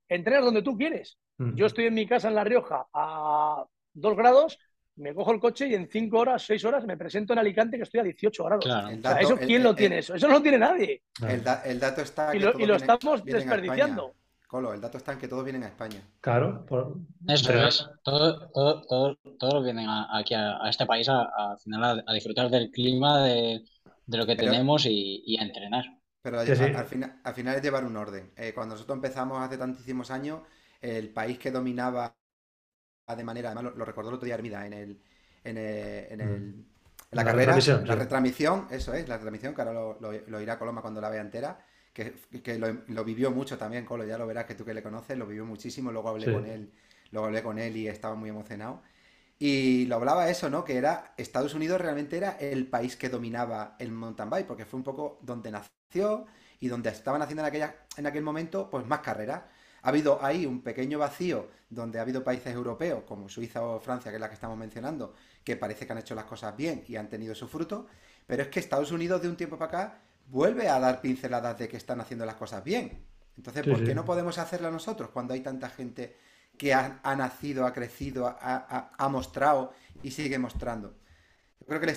entrenas donde tú quieres. Mm. Yo estoy en mi casa en La Rioja a 2 grados, me cojo el coche y en 5 horas, 6 horas me presento en Alicante que estoy a 18 grados. Claro. O sea, ¿eso el- quién lo el- tiene? Eso Eso no lo tiene nadie. El, da- el dato está Y lo, y estamos desperdiciando. Colo, el dato está en que todos vienen a España. Claro. por- Eso entrenar. es. Todo- todo- todo- todos vienen a- aquí a, a este país a, a- al final a, a disfrutar del clima, de, de lo que Pero- tenemos y, y a entrenar. Pero Sí, sí. al, al final, al final es llevar un orden. Eh, cuando nosotros empezamos hace tantísimos años, el país que dominaba de manera, además lo, lo recordó el otro día Hermida en el, en el- en el- en la, La carrera, retransmisión, la sí. retransmisión, eso es, la retransmisión, que ahora lo, lo, lo irá Coloma cuando la vea entera, que, que lo, lo vivió mucho también, Colo, ya lo verás que tú que le conoces, lo vivió muchísimo, luego hablé Sí. con él, luego hablé con él y estaba muy emocionado. Y lo hablaba eso, ¿no? Que era Estados Unidos realmente era el país que dominaba el mountain bike, porque fue un poco donde nació y donde estaban haciendo en, aquella, en aquel momento pues más carreras. Ha habido ahí un pequeño vacío donde ha habido países europeos como Suiza o Francia, que es la que estamos mencionando, que parece que han hecho las cosas bien y han tenido su fruto, pero es que Estados Unidos de un tiempo para acá vuelve a dar pinceladas de que están haciendo las cosas bien. Entonces, ¿por sí. qué no podemos hacerlo nosotros cuando hay tanta gente que ha, ha nacido, ha crecido, ha, ha- ha mostrado y sigue mostrando? Yo creo que el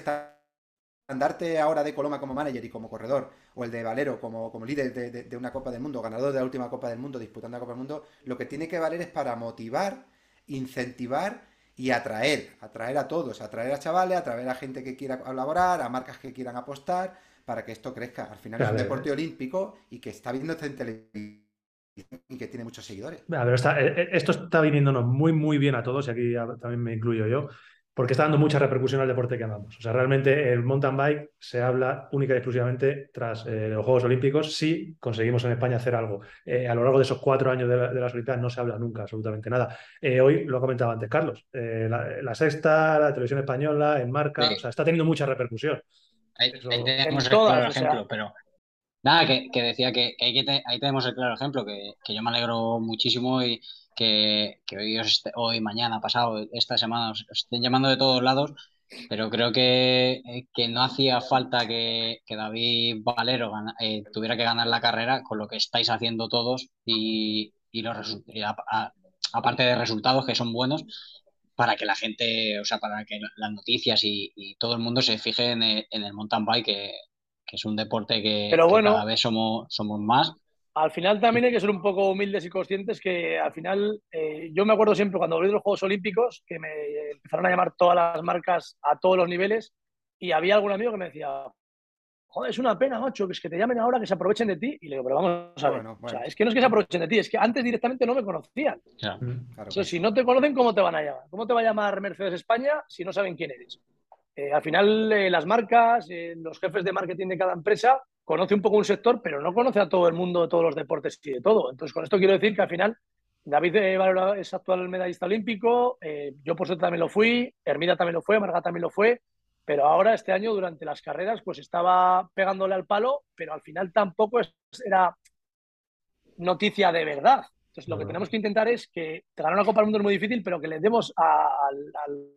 estandarte ahora de Coloma como manager y como corredor, o el de Valero como, como líder de, de- de una Copa del Mundo, ganador de la última Copa del Mundo, disputando la Copa del Mundo, lo que tiene que valer es para motivar, incentivar y atraer, atraer a todos, atraer a chavales, atraer a gente que quiera colaborar, a marcas que quieran apostar, para que esto crezca. Al final es un deporte olímpico y que está viendo en televisión y que tiene muchos seguidores. A ver, está- eh, eh, esto está viniéndonos muy, muy bien a todos, y aquí también me incluyo yo, porque está dando mucha repercusión al deporte que amamos. O sea, realmente el mountain bike se habla única y exclusivamente tras eh, los Juegos Olímpicos si conseguimos en España hacer algo. Eh, a lo largo de esos cuatro años de, la- de las Olimpiadas no se habla nunca absolutamente nada. Eh, hoy lo ha comentado antes Carlos, eh, la, la Sexta, la televisión española, en marca, Sí. o sea, está teniendo mucha repercusión. Ahí, ahí tenemos En el todas, claro o sea. ejemplo, pero nada, que, que decía que, que hay que te- ahí tenemos el claro ejemplo, que, que yo me alegro muchísimo y que, que hoy, os hoy, mañana, pasado, esta semana os, os estén llamando de todos lados, pero creo que, eh, que no hacía falta que, que David Valero gana- eh, tuviera que ganar la carrera con lo que estáis haciendo todos y, y los resu- y a- a- aparte de resultados que son buenos, para que la gente, o sea, para que la- las noticias y, y todo el mundo se fije en el, en el mountain bike, que, que es un deporte que, Pero que bueno. cada vez somos, somos más. Al final también hay que ser un poco humildes y conscientes que al final, eh, yo me acuerdo siempre cuando volví de los Juegos Olímpicos, que me empezaron a llamar todas las marcas a todos los niveles y había algún amigo que me decía, joder, es una pena, macho, que es que te llamen ahora, que se aprovechen de ti. Y le digo, pero vamos a ver, Bueno, o sea, es que no es que se aprovechen de ti, es que antes directamente no me conocían. Claro. Mm. Claro, O sea, si no te conocen, ¿cómo te van a llamar? ¿Cómo te va a llamar Mercedes España si no saben quién eres? Eh, al final, eh, las marcas, eh, los jefes de marketing de cada empresa, conoce un poco un sector, pero no conoce a todo el mundo de todos los deportes y de todo. Entonces, con esto quiero decir que al final, David Valero es actual medallista olímpico, eh, yo por suerte también lo fui, Hermida también lo fue, Marga también lo fue, pero ahora este año durante las carreras pues estaba pegándole al palo, pero al final tampoco es- era noticia de verdad. Entonces, lo que tenemos que intentar es que ganar una Copa del Mundo es muy difícil, pero que le demos a- al, al-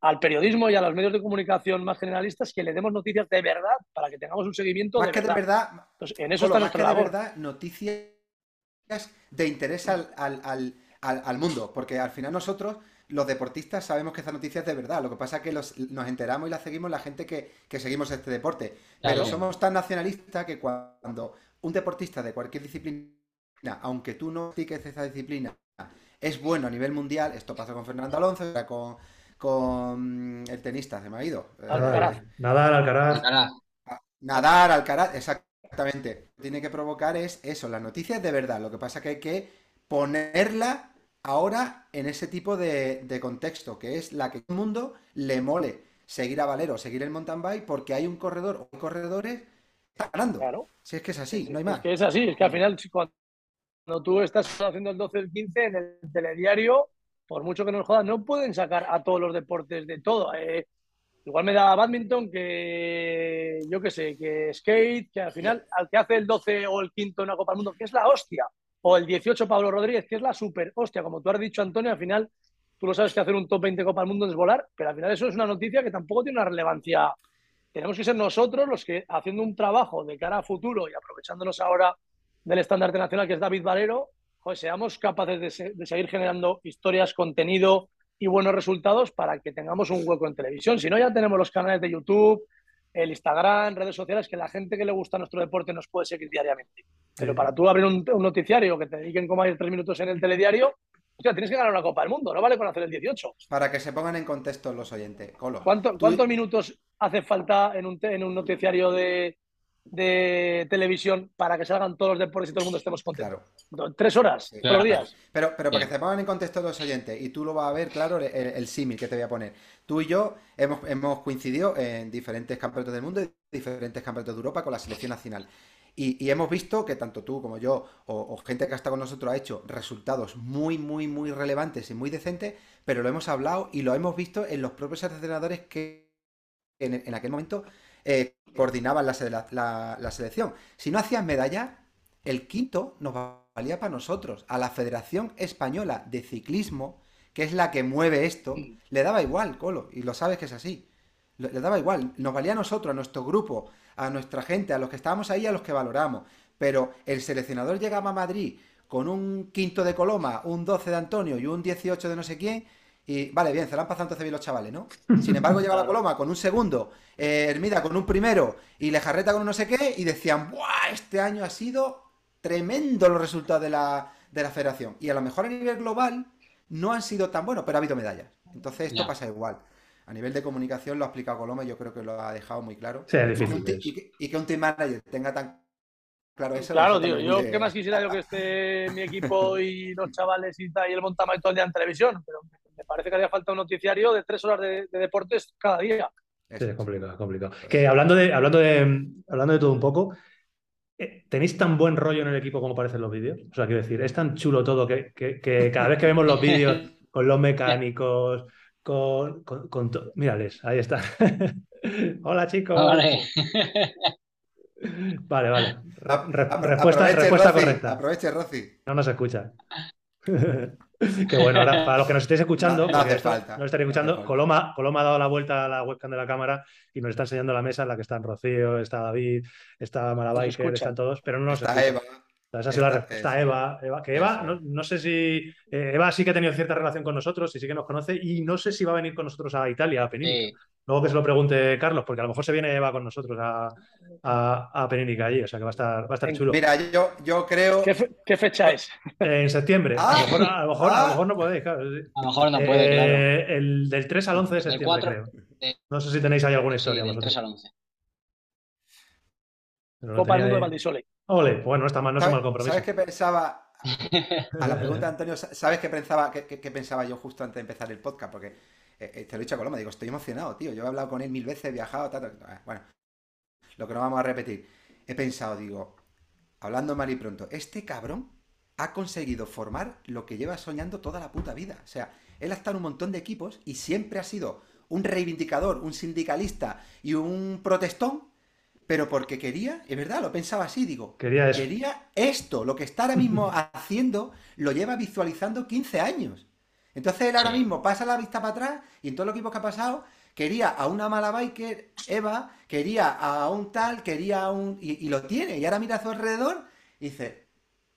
al periodismo y a los medios de comunicación más generalistas que le demos noticias de verdad para que tengamos un seguimiento Más de que verdad. de verdad, Entonces, en eso está más que de labor. verdad, noticias de interés al, al- al- al- al mundo, porque al final nosotros, los deportistas, sabemos que esa noticia es de verdad. Lo que pasa es que los- nos enteramos y la seguimos la gente que, que seguimos este deporte. Pero somos tan nacionalistas que cuando un deportista de cualquier disciplina, aunque tú no practiques esa disciplina, es bueno a nivel mundial, esto pasó con Fernando Alonso, con, con el tenista, se me ha ido. Eh, Alcaraz. Nadal, Alcaraz. Ahora, Nadar, Alcaraz, exactamente. Lo que tiene que provocar es eso, las noticias de verdad. Lo que pasa que hay que ponerla ahora en ese tipo de, de contexto, que es la que todo el mundo le mole seguir a Valero, seguir el mountain bike, porque hay un corredor o hay corredores que están ganando. Claro. Si es que es así, no hay Es más. que es así, es que al final cuando tú estás haciendo el 12 el 15 en el telediario, por mucho que nos jodan, no pueden sacar a todos los deportes de todo. Eh, igual me da badminton que, yo qué sé, que skate, que al final al que hace el 12 o el quinto en una Copa del Mundo, que es la hostia, o el 18 Pablo Rodríguez, que es la super hostia, como tú has dicho, Antonio, al final tú lo sabes que hacer un top 20 Copa del Mundo es volar, pero al final eso es una noticia que tampoco tiene una relevancia. Tenemos que ser nosotros los que, haciendo un trabajo de cara a futuro y aprovechándonos ahora del estandarte nacional que es David Valero, joder, seamos capaces de, de seguir generando historias, contenido y buenos resultados para que tengamos un hueco en televisión. Si no, ya tenemos los canales de YouTube, el Instagram, redes sociales, que la gente que le gusta nuestro deporte nos puede seguir diariamente. Pero para tú abrir un, un noticiario que te dediquen como hay tres minutos en el telediario, o sea, tienes que ganar una Copa del Mundo, no vale con hacer el 18. Para que se pongan en contexto los oyentes. Colo. ¿Cuánto- tú- ¿Cuántos minutos hace falta en un, te- en un noticiario de, de televisión para que salgan todos los deportes y todo el mundo estemos contentos? Claro. ¿Tres horas? ¿Todos los días? Pero, pero para Bien. que se pongan en contexto los oyentes, y tú lo vas a ver, claro, el, el símil que te voy a poner. Tú y yo hemos, hemos coincidido en diferentes campeonatos del mundo y diferentes campeonatos de Europa con la selección nacional. Y, y hemos visto que tanto tú como yo, o, o gente que ha estado con nosotros, ha hecho resultados muy, muy, muy relevantes y muy decentes, pero lo hemos hablado y lo hemos visto en los propios entrenadores que en, en aquel momento eh, coordinaban la, sele- la- la selección. Si no hacían medalla, el quinto nos valía para nosotros. A la Federación Española de Ciclismo, que es la que mueve esto, le daba igual, Colo, y lo sabes que es así. Le, le daba igual. Nos valía a nosotros, a nuestro grupo, a nuestra gente, a los que estábamos ahí, a los que valoramos. Pero el seleccionador llegaba a Madrid con un quinto de Coloma, un 12 de Antonio y un 18 de no sé quién. Y vale, bien, se la han pasado entonces bien los chavales, ¿no? Sin embargo, llegaba Coloma con un segundo, eh, Hermida con un primero y Lejarreta con un no sé qué, y decían, ¡buah! Este año ha sido tremendo los resultados de la, de la federación. Y a lo mejor a nivel global no han sido tan buenos, pero ha habido medallas. Entonces esto pasa igual. A nivel de comunicación lo ha explicado Coloma y yo creo que lo ha dejado muy claro. Sí, es Y que un difícil. y, que, y que un team manager tenga tan claro eso. Claro, tío. Yo, de- ¿qué más quisiera yo que esté mi equipo y los chavales y, tal, y el Montama y todo el día en televisión? Pero me parece que haría falta un noticiario de tres horas de, de deportes cada día. Sí, es complicado, es complicado. Que hablando de, hablando de, hablando de todo un poco, eh, ¿tenéis tan buen rollo en el equipo como parecen los vídeos? O sea, quiero decir, es tan chulo todo que, que- que cada vez que vemos los vídeos con los mecánicos, con, con, con to- Mírales, ahí está. Hola, chicos. Vale. Vale, vale. Re- respuesta aproveche, respuesta Rossi, correcta. Aproveche, Rossi. No nos escucha. Qué bueno, ahora para los que nos estéis escuchando, No- no porque hace esto falta, no estaréis no hace escuchando. Coloma, Coloma ha dado la vuelta a la webcam de la cámara y nos está enseñando la mesa en la que están Rocío, está David, está Malabiker, están todos, pero no nos Está. Eva. Esa ha sido la respuesta. Eva, Eva, que Eva, no, no sé si eh, Eva sí que ha tenido cierta relación con nosotros y sí que nos conoce y no sé si va a venir con nosotros a Italia, a Penínica. Sí, Luego que se lo pregunte Carlos, porque a lo mejor se viene Eva con nosotros a, a, a Penínica allí, o sea que va a estar, va a estar chulo. Mira, yo, yo creo. ¿Qué, fe- qué fecha es? Eh, en septiembre. Ah, a, lo mejor, a, lo mejor, a lo ah. mejor no podéis, claro. sí. a lo mejor no puede, claro. Eh, el del 3 al 11 de Del septiembre, 4, creo. de- No sé si tenéis ahí alguna Sí, historia del vosotros. 3 al 11. Pero lo Copa del Mundo de. Valdisole. Ole, bueno, no está mal, no es un ¿Sabes, mal compromiso. ¿sabes qué pensaba? A la pregunta de Antonio, ¿sabes qué pensaba, qué, qué- qué pensaba yo justo antes de empezar el podcast? Porque eh, eh, te lo he dicho a Coloma, digo, estoy emocionado, tío. Yo he hablado con él mil veces, he viajado, tal, tal. Bueno, lo que no vamos a repetir. He pensado, digo, hablando mal y pronto, este cabrón ha conseguido formar lo que lleva soñando toda la puta vida. O sea, él ha estado en un montón de equipos y siempre ha sido un reivindicador, un sindicalista y un protestón, pero porque quería, es verdad, lo pensaba así, digo, Quería eso. quería esto, lo que está ahora mismo haciendo, lo lleva visualizando 15 años. Entonces él ahora Sí. mismo pasa la vista para atrás y en todos los equipos que ha pasado, quería a una mala biker, Eva, quería a un tal, quería a un... Y, y lo tiene. Y ahora mira a su alrededor y dice,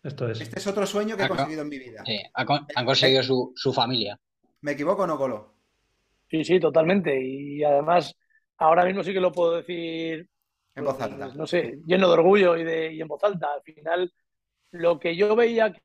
Esto es. este es otro sueño que he Acá- conseguido en mi vida. Sí, ha con- han conseguido su, su familia. ¿Me equivoco o no, Colo? Sí, sí, totalmente. Y además, ahora mismo sí que lo puedo decir, En voz pues, alta. no sé, lleno de orgullo y, de, y en voz alta. Al final, lo que yo veía que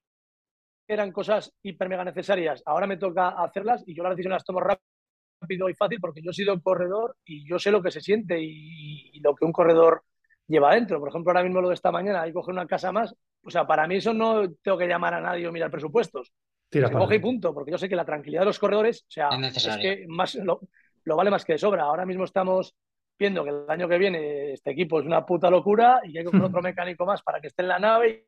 eran cosas hiper mega necesarias, ahora me toca hacerlas y yo las decisiones las tomo rápido y fácil porque yo he sido corredor y yo sé lo que se siente y, y lo que un corredor lleva adentro. Por ejemplo, ahora mismo lo de esta mañana, hay que coger una casa más. O sea, para mí eso no tengo que llamar a nadie o mirar presupuestos. Tira Se coge y punto, porque yo sé que la tranquilidad de los corredores, o sea, Es necesaria. que más, lo, lo vale más que de sobra. Ahora mismo estamos viendo que el año que viene este equipo es una puta locura y hay que coger otro mecánico más para que esté en la nave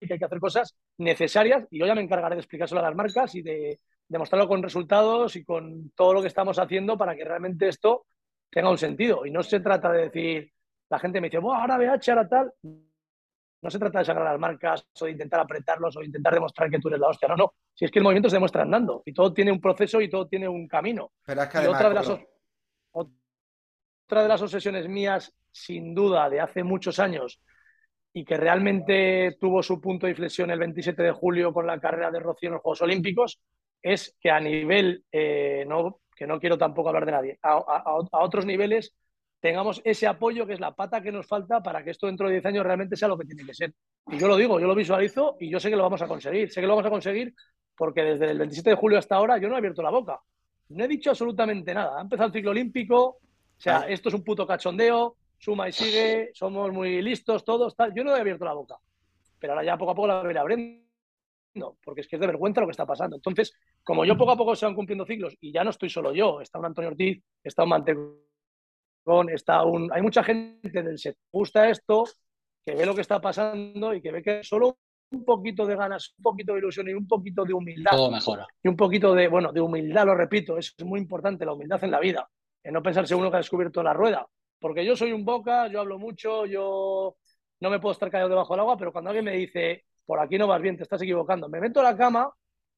y que hay que hacer cosas necesarias y yo ya me encargaré de explicárselo a las marcas y de demostrarlo con resultados y con todo lo que estamos haciendo para que realmente esto tenga un sentido. Y no se trata de decir, la gente me dice, bueno, ahora VH, ahora tal. no se trata de sacar las marcas o de intentar apretarlos o de intentar demostrar que tú eres la hostia. No, no. Si es que el movimiento se demuestra andando y todo tiene un proceso y todo tiene un camino. Pero es que además, otra de, las, otra de las obsesiones mías, sin duda, de hace muchos años y que realmente tuvo su punto de inflexión el 27 de julio con la carrera de Rocío en los Juegos Olímpicos, es que a nivel, eh, no, que no quiero tampoco hablar de nadie, a, otros niveles tengamos ese apoyo que es la pata que nos falta para que esto dentro de 10 años realmente sea lo que tiene que ser. Y yo lo digo, yo lo visualizo y yo sé que lo vamos a conseguir. Sé que lo vamos a conseguir porque desde el 27 de julio hasta ahora yo no he abierto la boca. No he dicho absolutamente nada. Ha empezado el ciclo olímpico, sea, Ay. esto es un puto cachondeo, suma y sigue, somos muy listos todos, tal. Yo no he abierto la boca, pero ahora ya poco a poco la iré abriendo, porque es que es de vergüenza lo que está pasando. Entonces, como yo poco a poco se van cumpliendo ciclos y ya no estoy solo yo, está un Antonio Ortiz, está un Mantecón, está un... Hay mucha gente del set, gusta esto, que ve lo que está pasando y que ve que solo un poquito de ganas, un poquito de ilusión y un poquito de humildad Todo mejora. y un poquito de, bueno, de humildad, lo repito, es muy importante la humildad en la vida, en no pensarse uno que ha descubierto la rueda, porque yo soy un boca, yo hablo mucho, yo no me puedo estar callado debajo del agua, pero cuando alguien me dice, por aquí no vas bien, te estás equivocando, me meto a la cama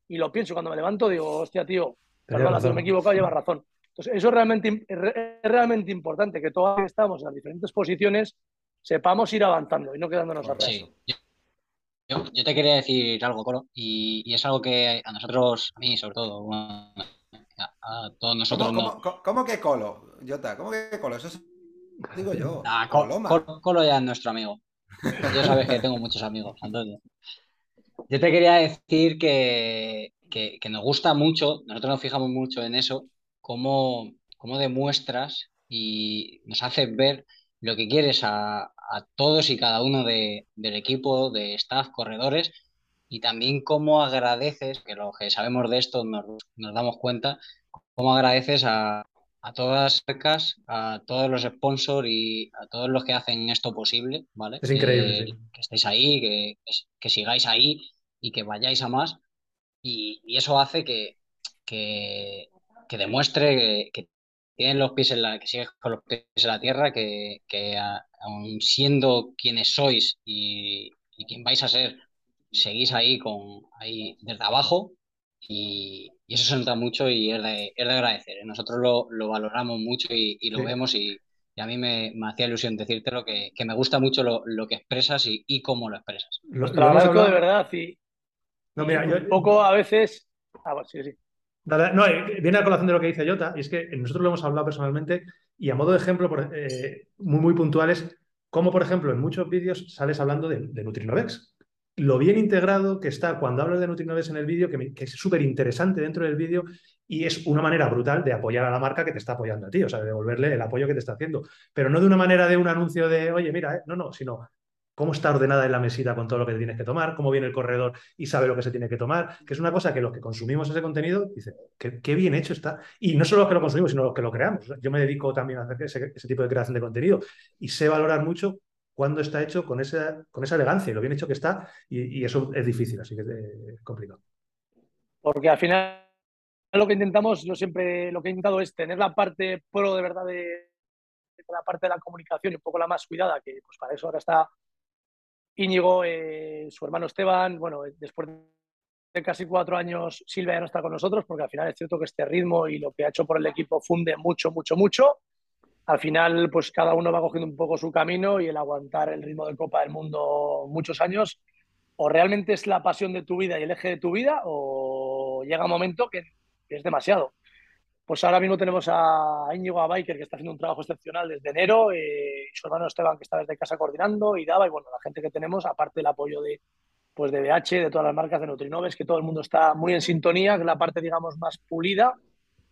y lo pienso, cuando me levanto digo, hostia, tío, perdona, me he equivocado, llevas razón. Entonces, eso es realmente, es re- es realmente importante, que todos estamos en las diferentes posiciones sepamos ir avanzando y no quedándonos atrás. Sí. Yo, yo- yo te quería decir algo, Coro, y, y es algo que a nosotros, a mí sobre todo, bueno, a, a todos nosotros ¿Cómo, no. cómo- cómo- que colo, Jota? ¿Cómo que colo? Eso es- digo yo. Ah, Co- Coloma. Colo, ya es nuestro amigo. Ya sabes que tengo muchos amigos, Antonio. Yo te quería decir que, que- que nos gusta mucho, nosotros nos fijamos mucho en eso, cómo, cómo demuestras y nos haces ver lo que quieres a, a todos y cada uno de- del equipo, de staff, corredores, y también cómo agradeces, que los que sabemos de esto nos, nos damos cuenta, cómo agradeces a, a todas las marcas, a todos los sponsors y a todos los que hacen esto posible, ¿vale? Es increíble, Que, sí. que estéis ahí, que, que sigáis ahí y que vayáis a más. Y, y eso hace que, que, que demuestre que, tienes los pies en la, que sigues con los pies en la tierra, que, que aun siendo quienes sois y, y quien vais a ser, seguís ahí con ahí desde abajo y, y eso se nota mucho y es de, es de agradecer. ¿eh? Nosotros lo, lo valoramos mucho y, y lo Sí. vemos y, y a mí me, me hacía ilusión decírtelo que, que me gusta mucho lo, lo que expresas y, y cómo lo expresas. Lo, Os lo hemos agradezco de verdad y, No, mira, yo- un poco a veces... Ah, bueno, sí, sí. Dale, No, eh, viene a colación de lo que dice Jota, y es que nosotros lo hemos hablado personalmente, y a modo de ejemplo, por- eh, muy, muy puntuales, como por ejemplo en muchos vídeos sales hablando de, de Nutrinovex. Lo bien integrado que está cuando hablas de Nutrinovex en el vídeo, que, es súper interesante dentro del vídeo, y es una manera brutal de apoyar a la marca que te está apoyando a ti, o sea, de devolverle el apoyo que te está haciendo. Pero no de una manera de un anuncio de, oye, mira, eh", no, no, sino cómo está ordenada en la mesita con todo lo que tienes que tomar, cómo viene el corredor y sabe lo que se tiene que tomar, que es una cosa que los que consumimos ese contenido, dice, qué, qué bien hecho está. Y no solo los que lo consumimos, sino los que lo creamos. Yo me dedico también a hacer ese, ese tipo de creación de contenido y sé valorar mucho cuando está hecho con esa, con esa elegancia y lo bien hecho que está, y, eso es difícil, así que es eh, complicado. Porque al final lo que intentamos, yo siempre lo que he intentado es tener la parte pro de verdad de, la parte de la comunicación y un poco la más cuidada, que pues para eso ahora está Íñigo, eh, su hermano Esteban, bueno, después de casi cuatro años Silvia ya no está con nosotros, porque al final es cierto que este ritmo y lo que ha hecho por el equipo funde mucho, mucho, mucho. Al final, pues cada uno va cogiendo un poco su camino y el aguantar el ritmo de Copa del Mundo muchos años, o realmente es la pasión de tu vida y el eje de tu vida, o llega un momento que es demasiado. Pues ahora mismo tenemos a Íñigo a Biker, que está haciendo un trabajo excepcional desde enero, eh, y su hermano Esteban, que está desde casa coordinando, y Dava, y bueno, la gente que tenemos, aparte del apoyo de, pues de BH, de todas las marcas de Nutrinoves, que todo el mundo está muy en sintonía, que la parte, digamos, más pulida.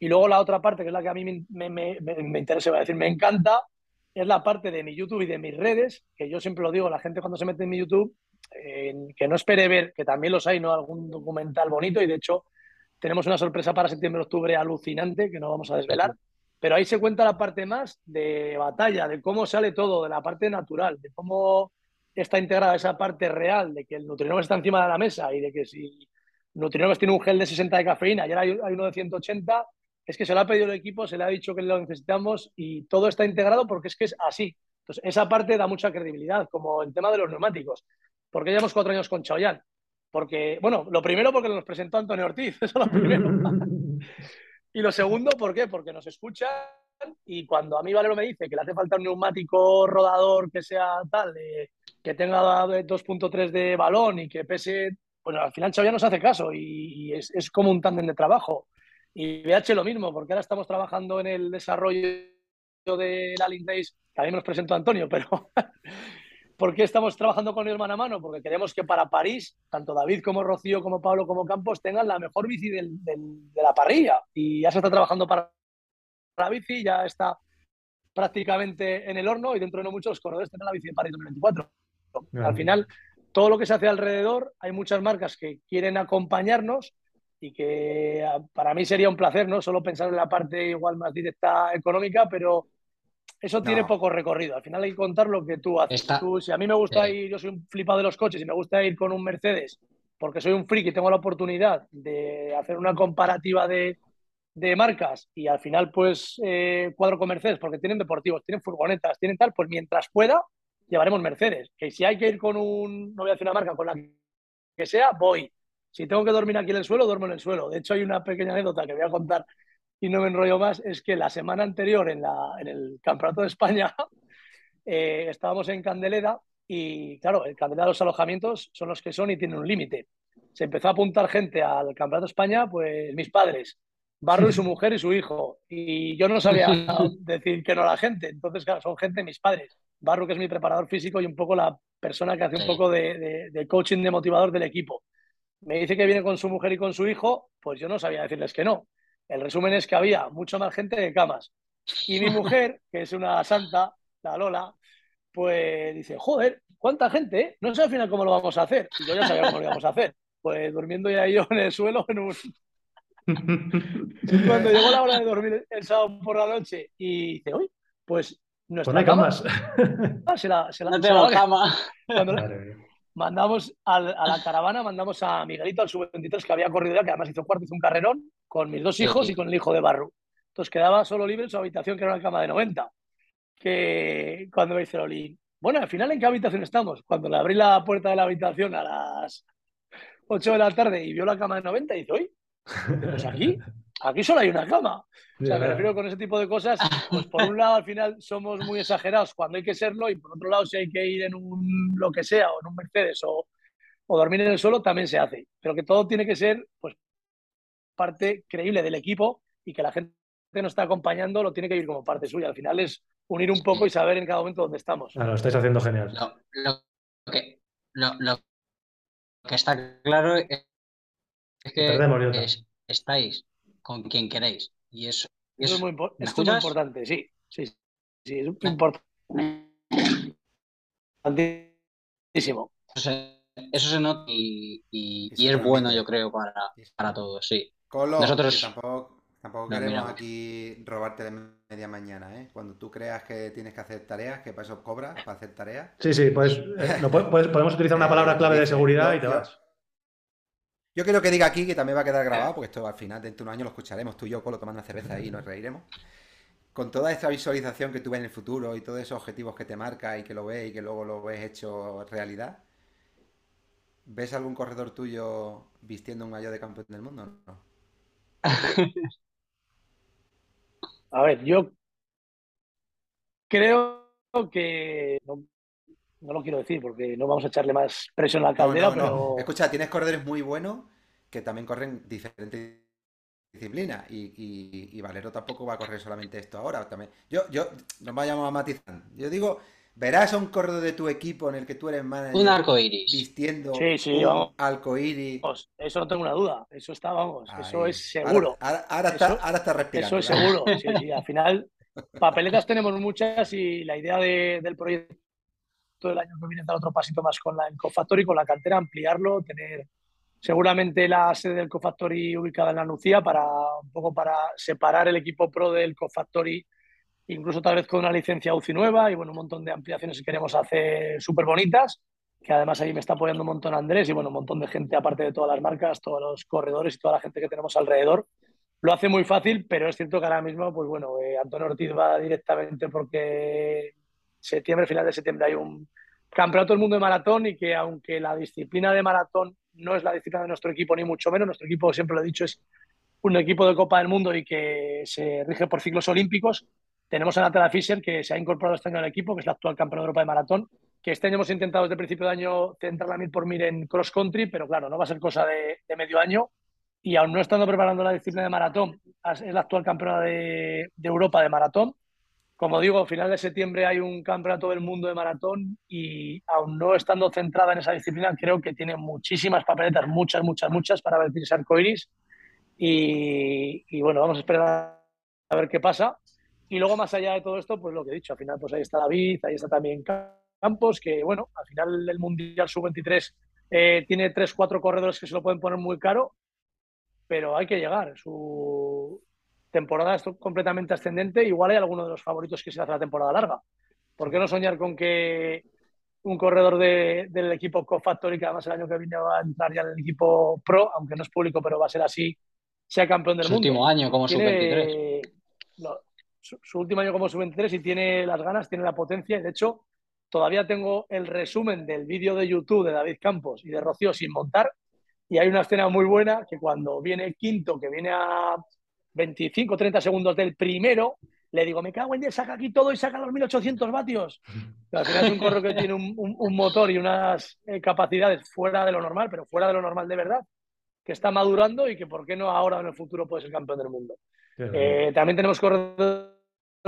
Y luego la otra parte, que es la que a mí me, me, me, me interesa, voy a decir, me encanta, es la parte de mi YouTube y de mis redes, que yo siempre lo digo, la gente cuando se mete en mi YouTube, eh, que no espere ver, que también los hay, ¿no? Algún documental bonito, y de hecho tenemos una sorpresa para septiembre-octubre alucinante que no vamos a desvelar, pero ahí se cuenta la parte más de batalla, de cómo sale todo, de la parte natural, de cómo está integrada esa parte real, de que el Nutrinoves está encima de la mesa y de que si Nutrinoves tiene un gel de 60 de cafeína y ahora hay, hay uno de 180, es que se lo ha pedido el equipo, se le ha dicho que lo necesitamos y todo está integrado porque es que es así. Entonces, esa parte da mucha credibilidad, como el tema de los neumáticos. ¿Por qué llevamos cuatro años con Chaoyán? Porque, bueno, lo primero porque nos presentó Antonio Ortiz, eso es lo primero. y lo segundo, ¿por qué? Porque nos escuchan y cuando a mí Valero me dice que le hace falta un neumático rodador que sea tal, que tenga 2.3 de balón y que pese, pues al final Chaoyán nos hace caso y, y es, es, como un tándem de trabajo. Y BH lo mismo, porque ahora estamos trabajando en el desarrollo de la Days, que a mí me los presentó Antonio, pero ¿por qué estamos trabajando con ellos mano a mano? Porque queremos que para París, tanto David como Rocío, como Pablo, como Campos tengan la mejor bici del, del, de la parrilla. Y ya se está trabajando para la bici, ya está prácticamente en el horno y dentro de no muchos corredores tendrán la bici de París 2024. Claro. Al final, todo lo que se hace alrededor, hay muchas marcas que quieren acompañarnos y que para mí sería un placer, ¿no? Solo pensar en la parte igual más directa económica, pero eso no. tiene poco recorrido. Al final hay que contar lo que tú haces. Está... Tú, si a mí me gusta ir, yo soy un flipado de los coches y me gusta ir con un Mercedes porque soy un friki y tengo la oportunidad de hacer una comparativa de, de marcas y al final pues eh, cuadro con Mercedes porque tienen deportivos, tienen furgonetas, tienen tal, pues mientras pueda llevaremos Mercedes. Que si hay que ir con un, no voy a decir una marca, con la que sea, voy si tengo que dormir aquí en el suelo, duermo en el suelo. De hecho, hay una pequeña anécdota que voy a contar y no me enrollo más, es que la semana anterior en, la, en el Campeonato de España eh, estábamos en Candeleda y, claro, en Candeleda los alojamientos son los que son y tienen un límite. Se empezó a apuntar gente al Campeonato de España, pues mis padres, Barro y su mujer y su hijo. Y yo no sabía decir que no a la gente. Entonces, claro, son gente, mis padres. Barro, que es mi preparador físico y un poco la persona que hace un poco de, de, de coaching de motivador del equipo me dice que viene con su mujer y con su hijo, pues yo no sabía decirles que no. El resumen es que había mucho más gente de camas. Y mi mujer, que es una santa, la Lola, pues dice, joder, ¿cuánta gente? Eh? No sé al final cómo lo vamos a hacer. Y yo ya sabía cómo lo íbamos a hacer. Pues durmiendo ya yo en el suelo en un... Cuando llegó la hora de dormir el sábado por la noche y dice, uy, pues nuestra pues camas. Cama, se la, se la, no tengo cama. Cuando, mandamos al, a la caravana, mandamos a Miguelito, al sub-23, que había corrido ya, que además hizo cuarto, hizo un carrerón, con mis dos hijos y con el hijo de Barru. Entonces quedaba solo libre en su habitación, que era una cama de 90. Que cuando me dice Loli, bueno, al final, ¿en qué habitación estamos? Cuando le abrí la puerta de la habitación a las 8 de la tarde y vio la cama de 90, y dice, oye, pues aquí, aquí solo hay una cama. O sea, me refiero con ese tipo de cosas, pues por un lado al final somos muy exagerados cuando hay que serlo y por otro lado si hay que ir en un lo que sea o en un Mercedes o, o dormir en el suelo también se hace. Pero que todo tiene que ser pues parte creíble del equipo y que la gente que nos está acompañando lo tiene que vivir como parte suya. Al final es unir un poco y saber en cada momento dónde estamos. Ah, lo estáis haciendo genial. Lo, lo, que, lo, lo que está claro es, es que es, estáis con quien queréis. Y eso, y eso, es, muy, es muy, importante, sí. Sí, sí es importantísimo. Eso se, eso se nota y, y, y es bueno, yo creo, para, para todos, sí. Colo, Nosotros tampoco, tampoco no, queremos mira. aquí robarte de media mañana, ¿eh? Cuando tú creas que tienes que hacer tareas, que para eso cobras, para hacer tareas. Sí, sí, pues eh, no, pues, podemos utilizar una palabra clave de seguridad y te vas. Yo quiero que diga aquí, que también va a quedar grabado, porque esto al final, dentro de un año lo escucharemos, tú y yo, Colo, tomando una cerveza ahí y nos reiremos. Con toda esta visualización que tú ves en el futuro y todos esos objetivos que te marca y que lo ves y que luego lo ves hecho realidad, ¿ves algún corredor tuyo vistiendo un maillot de campeón del mundo? No. A ver, yo creo que no, no, lo quiero decir porque no vamos a echarle más presión a la caldera, no, no, pero. Escucha, tienes corredores muy buenos que también corren diferentes disciplinas y, y, y, Valero tampoco va a correr solamente esto ahora. También. Yo, yo, nos vayamos a matizar. Yo digo, verás a un corredor de tu equipo en el que tú eres manager. Un arco iris. Vistiendo sí, sí, un vamos. arco iris. Eso no tengo una duda. Eso está, vamos, Ay, eso es seguro. Ahora, ahora, ahora está, eso, ahora está respirando. Eso es seguro. Sí, sí, al final, papeletas tenemos muchas y la idea de, del proyecto del año que viene dar otro pasito más con la Encofactory, con la cantera, ampliarlo, tener seguramente la sede del Cofactory ubicada en la Nucía para un poco para separar el equipo pro del Cofactory incluso tal vez con una licencia UCI nueva y bueno, un montón de ampliaciones que queremos hacer súper bonitas, que además ahí me está apoyando un montón Andrés y bueno, un montón de gente aparte de todas las marcas, todos los corredores y toda la gente que tenemos alrededor. Lo hace muy fácil, pero es cierto que ahora mismo, pues bueno, eh, Antonio Ortiz va directamente porque septiembre, final de septiembre, hay un campeonato del mundo de maratón y que aunque la disciplina de maratón no es la disciplina de nuestro equipo, ni mucho menos, nuestro equipo, siempre lo he dicho, es un equipo de Copa del Mundo y que se rige por ciclos olímpicos. Tenemos a Natalia Fischer, que se ha incorporado este año al equipo, que es la actual campeona de Europa de maratón, que este año hemos intentado desde el principio de año centrarla mil por mil en cross country, pero claro, no va a ser cosa de, de medio año. Y aún no estando preparando la disciplina de maratón, es la actual campeona de, de Europa de maratón. Como digo, a final de septiembre hay un campeonato del mundo de maratón y aún no estando centrada en esa disciplina, creo que tiene muchísimas papeletas, muchas, muchas, muchas para vestirse arcoiris. Y, y bueno, vamos a esperar a ver qué pasa. Y luego, más allá de todo esto, pues lo que he dicho, al final, pues ahí está David, ahí está también Campos, que bueno, al final el Mundial Sub-23 eh, tiene tres, cuatro corredores que se lo pueden poner muy caro, pero hay que llegar. Su temporada completamente ascendente. Igual hay alguno de los favoritos que se hace la temporada larga. ¿Por qué no soñar con que un corredor de, del equipo Co-Factory, que además el año que viene va a entrar ya en el equipo Pro, aunque no es público, pero va a ser así, sea campeón del Su mundo? último año como Tiene- sub-23. no, su, su último año como sub-23 y tiene las ganas, tiene la potencia. Y de hecho, todavía tengo el resumen del vídeo de YouTube de David Campos y de Rocío sin montar. Y hay una escena muy buena que cuando viene quinto, que viene a 25, 30 segundos del primero, le digo, me cago en Dios, saca aquí todo y saca los 1800 vatios. Al final es un correo que tiene un, un- un motor y unas eh, capacidades fuera de lo normal, pero fuera de lo normal de verdad, que está madurando y que, ¿por qué no ahora o en el futuro puede ser campeón del mundo? Eh, también tenemos corredores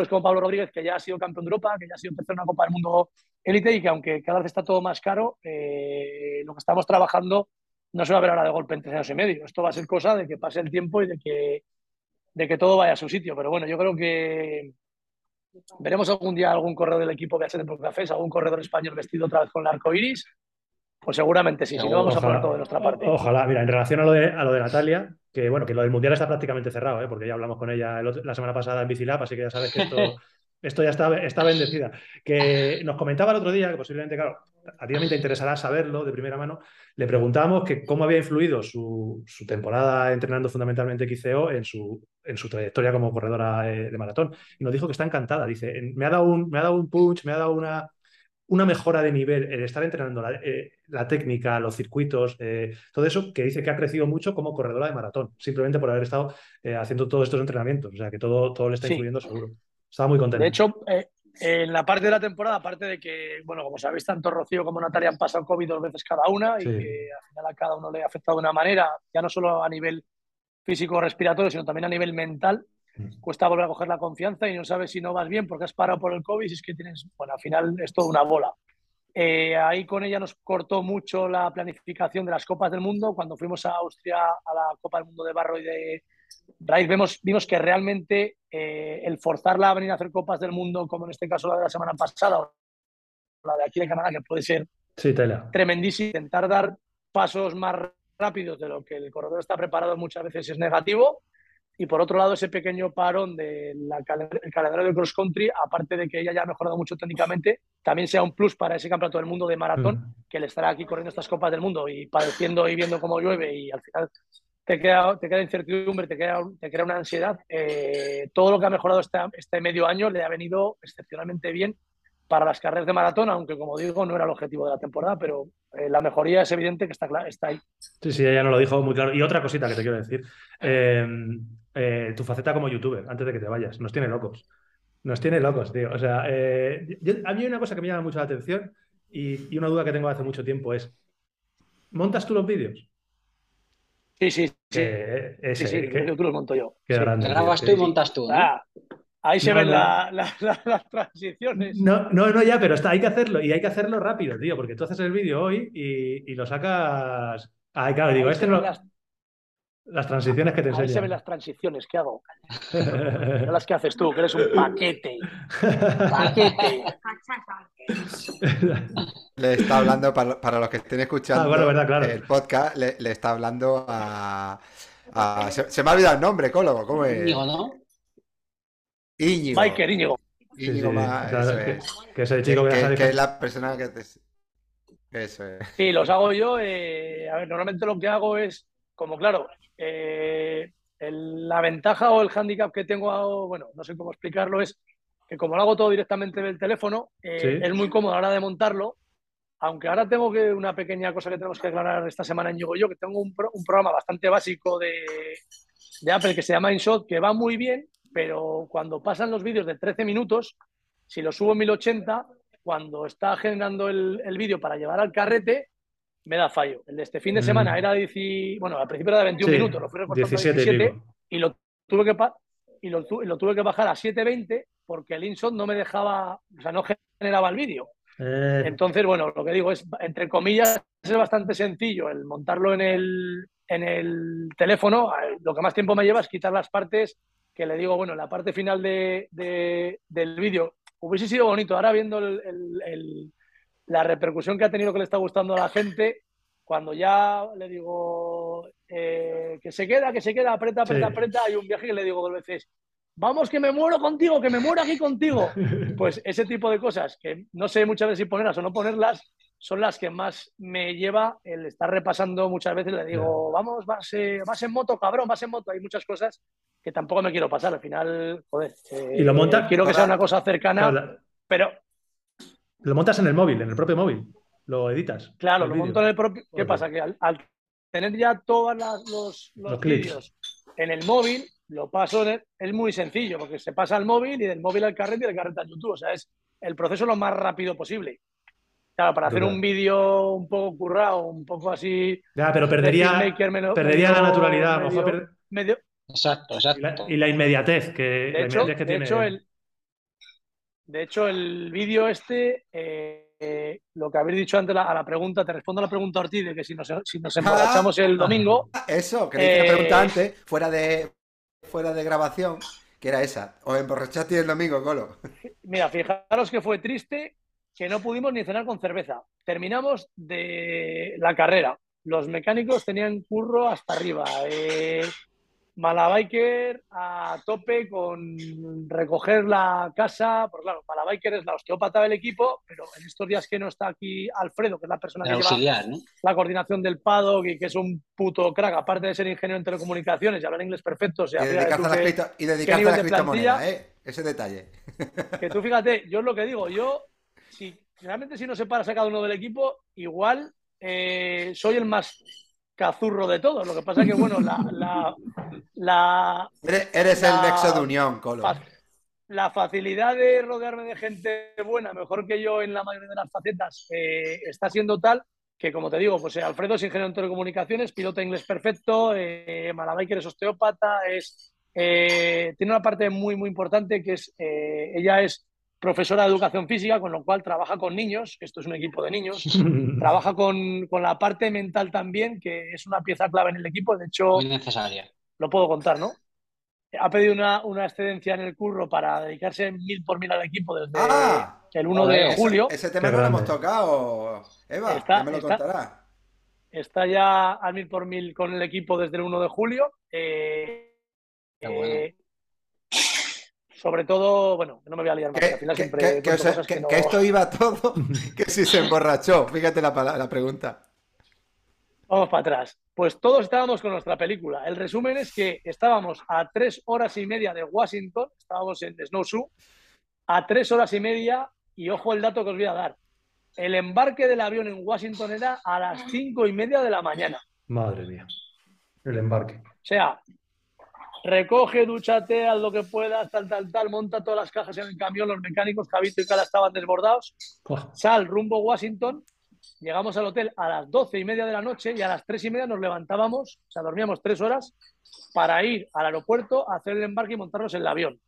como Pablo Rodríguez, que ya ha sido campeón de Europa, que ya ha sido tercero en una Copa del Mundo élite y que aunque cada vez está todo más caro, eh, lo que estamos trabajando no se va a ver ahora de golpe en tres años y medio. Esto va a ser cosa de que pase el tiempo y de que, de que todo vaya a su sitio. Pero bueno, yo creo que veremos algún día algún corredor del equipo BH de Cafés, algún corredor español vestido otra vez con el arco iris. Pues seguramente sí, si no vamos a poner todo de nuestra parte. Ojalá, mira, en relación a lo de, a lo de Natalia, que bueno, que lo del Mundial está prácticamente cerrado, ¿eh? porque ya hablamos con ella el otro- la semana pasada en Bicilab, así que ya sabes que esto, esto ya está, está bendecida. Que nos comentaba el otro día, que posiblemente, claro, a ti también te interesará saberlo de primera mano, le preguntábamos que cómo había influido su, su temporada entrenando fundamentalmente XCO en su, en su trayectoria como corredora eh, de maratón. Y nos dijo que está encantada. Dice, me ha dado un, me ha dado un punch, me ha dado una, una mejora de nivel, el estar entrenando la, eh, la técnica, los circuitos, eh, todo eso, que dice que ha crecido mucho como corredora de maratón, simplemente por haber estado eh, haciendo todos estos entrenamientos. O sea, que todo, todo le está Sí. influyendo seguro. Estaba muy contento. De hecho, eh, en la parte de la temporada, aparte de que, bueno, como sabéis, tanto Rocío como Natalia han pasado COVID dos veces cada una Sí. y que al final a cada uno le ha afectado de una manera, ya no solo a nivel físico-respiratorio, sino también a nivel mental. Mm. Cuesta volver a coger la confianza y no sabes si no vas bien porque has parado por el COVID, si es que tienes, bueno, al final es toda una bola. Eh, ahí con ella nos cortó mucho la planificación de las Copas del Mundo. Cuando fuimos a Austria a la Copa del Mundo de Barro y de Raíz, vemos, vimos que realmente eh, el forzarla a venir a hacer Copas del Mundo, como en este caso la de la semana pasada, o la de aquí de Canadá, que puede ser Sí, tremendísimo, intentar dar pasos más rápidos de lo que el corredor está preparado muchas veces es negativo. Y por otro lado, ese pequeño parón del calendario de cross country, aparte de que ella ya ha mejorado mucho técnicamente, también sea un plus para ese campeonato del mundo de maratón, Mm. que le estará aquí corriendo estas copas del mundo y padeciendo y viendo cómo llueve y al final te queda, te queda incertidumbre, te, queda, te crea una ansiedad. Eh, todo lo que ha mejorado este, este medio año le ha venido excepcionalmente bien para las carreras de maratón, aunque como digo, no era el objetivo de la temporada, pero eh, la mejoría es evidente que está, está ahí. Sí, sí, ella nos lo dijo muy claro. Y otra cosita que te quiero decir. Eh, eh, tu faceta como youtuber, antes de que te vayas, nos tiene locos. Nos tiene locos, tío. O sea, a mí hay una cosa que me llama mucho la atención y, y una duda que tengo hace mucho tiempo es, ¿montas tú los vídeos? Sí, sí, sí. Que, ese, sí, sí, que- yo tú los monto yo. qué Sí. grande, grabas tú y montas tú, ¿no? Ah, ahí se No, ven no. la- la- la- las transiciones. No, no, no, ya, pero está, hay que hacerlo y hay que hacerlo rápido, tío, porque tú haces el vídeo hoy y, y lo sacas. Ay, claro, digo, Ahí este no. las, Las transiciones que te ahí se ven enseñan. las transiciones que hago. No las que haces tú, que eres un paquete. Paquete. Le está hablando, para, para los que estén escuchando Ah, bueno, verdad, claro. el podcast, le, le está hablando a... a- se, se me ha olvidado el nombre, Cólogo, ¿cómo es? Digo, ¿no? Íñigo. Miker, Íñigo. Íñigo sí, claro, eso que, es. que ese Que, chico que, que- es la persona que te... Eso es. Sí, los hago yo. eh, a ver, normalmente lo que hago es, como claro, eh, el- la ventaja o el hándicap que tengo, bueno, no sé cómo explicarlo, es que como lo hago todo directamente del teléfono, eh, Sí. es muy cómodo a la hora de montarlo. Aunque ahora tengo que una pequeña cosa que tenemos que aclarar esta semana en Yogo Yo, que tengo un, pro- un programa bastante básico de, de Apple que se llama InShot, que va muy bien, pero cuando pasan los vídeos de 13 minutos, si lo subo en 1080, cuando está generando el, el vídeo para llevar al carrete, me da fallo. El de este fin de Mm. semana era dieci- bueno, al principio era de 21 Sí, minutos, lo fui recortando a 17 y 17 pico. y lo tuve que y lo, tu- y lo tuve que bajar a 720 porque el InShot no me dejaba, o sea, no generaba el vídeo. Eh, Entonces, bueno, lo que digo es, entre comillas, es bastante sencillo el montarlo en el, en el teléfono. Eh, Lo que más tiempo me lleva es quitar las partes que le digo, bueno, en la parte final de, de- del vídeo hubiese sido bonito. Ahora viendo el- el- el- la repercusión que ha tenido, que le está gustando a la gente, cuando ya le digo eh, que se queda, que se queda, aprieta, aprieta, Sí. aprieta, hay un viaje que le digo dos veces, vamos que me muero contigo, que me muero aquí contigo. Pues ese tipo de cosas que no sé muchas veces si ponerlas o no ponerlas son las que más me lleva el estar repasando muchas veces. Le digo, vamos, vas, eh, vas en moto, cabrón, vas en moto. Hay muchas cosas que tampoco me quiero pasar. Al final, joder, eh, ¿Y lo monta? quiero que sea una cosa cercana, pero lo montas en el móvil, en el propio móvil. Lo editas. claro, lo monto en el propio. ¿Qué pasa? Que al, al tener ya todos los, los, vídeos en el móvil, lo paso, en el- es muy sencillo, porque se pasa al móvil y del móvil al carrete y del carrete al YouTube. O sea, es el proceso lo más rápido posible. Claro, para hacer un vídeo un poco currado, un poco así. Ya, pero de perdería, menos- perdería la medio- naturalidad. a lo mejor medio- per- medio- Exacto, y, la, exacto. y la inmediatez que, de la hecho, inmediatez que de tiene. hecho, el, de hecho, el vídeo este, eh, eh, lo que habéis dicho antes la- a la pregunta, te respondo a la pregunta Ortiz de que si nos, si nos emborrachamos el domingo, Ah, Eso, que Eh, pregunta antes, fuera de, fuera de grabación, que era esa. ¿Os emborrachaste el domingo, Colo? Mira, fijaros que fue triste que no pudimos ni cenar con cerveza. Terminamos de la carrera. Los mecánicos tenían curro hasta arriba. Eh, Malabiker a tope con recoger la casa. Porque claro, Malabiker es la osteópata del equipo, pero en estos días que no está aquí Alfredo, que es la persona que lleva auxiliar, ¿no? la coordinación del paddock y que es un puto crack, aparte de ser ingeniero en telecomunicaciones y hablar inglés perfecto. O sea, Y dedicarse a las, que- cripto- y dedicarse a nivel las de criptomonedas, plantilla? ¿eh? Ese detalle. que tú fíjate, yo es lo que digo, yo, si realmente si no separas a cada uno del equipo, igual eh, soy el más cazurro de todos. Lo que pasa es que, bueno, la, la, la, Eres, eres el nexo de unión, Colo. fa- la facilidad de rodearme de gente buena, mejor que yo en la mayoría de las facetas, eh, está siendo tal que, como te digo, pues eh, Alfredo es ingeniero en telecomunicaciones, piloto inglés perfecto, eh, Malabiker es osteópata, es, eh, tiene una parte muy, muy importante que es, ella es profesora de educación física, con lo cual trabaja con niños, que esto es un equipo de niños, trabaja con, con la parte mental también, que es una pieza clave en el equipo, de hecho Muy necesaria. lo puedo contar, ¿no? Ha pedido una, una excedencia en el curro para dedicarse mil por mil al equipo desde Ah, el 1 joder, de ese- julio. Ese tema no lo hemos tocado, Eva. Está- ya me lo está- contará. Está ya al mil por mil con el equipo desde el 1 de julio. Eh, Qué bueno. eh, sobre todo, bueno, no me voy a liar más, al final que- siempre que- que cuento os- cosas que- que no- que esto iba todo, que si se emborrachó. Fíjate la, la pregunta. Vamos para atrás. Pues todos estábamos con nuestra película. El resumen es que estábamos a tres horas y media de Washington, estábamos en Snowshoe, a tres horas y media, y ojo el dato que os voy a dar. El embarque del avión en Washington era a las cinco y media de la mañana. Madre mía. El embarque. O sea, recoge, dúchate, haz lo que puedas, tal, tal, tal, monta todas las cajas en el camión, los mecánicos, Cabito y Cala estaban desbordados, sal rumbo Washington, llegamos al hotel a las doce y media de la noche y a las tres y media nos levantábamos, o sea, dormíamos tres horas para ir al aeropuerto, a hacer el embarque y montarnos en el avión.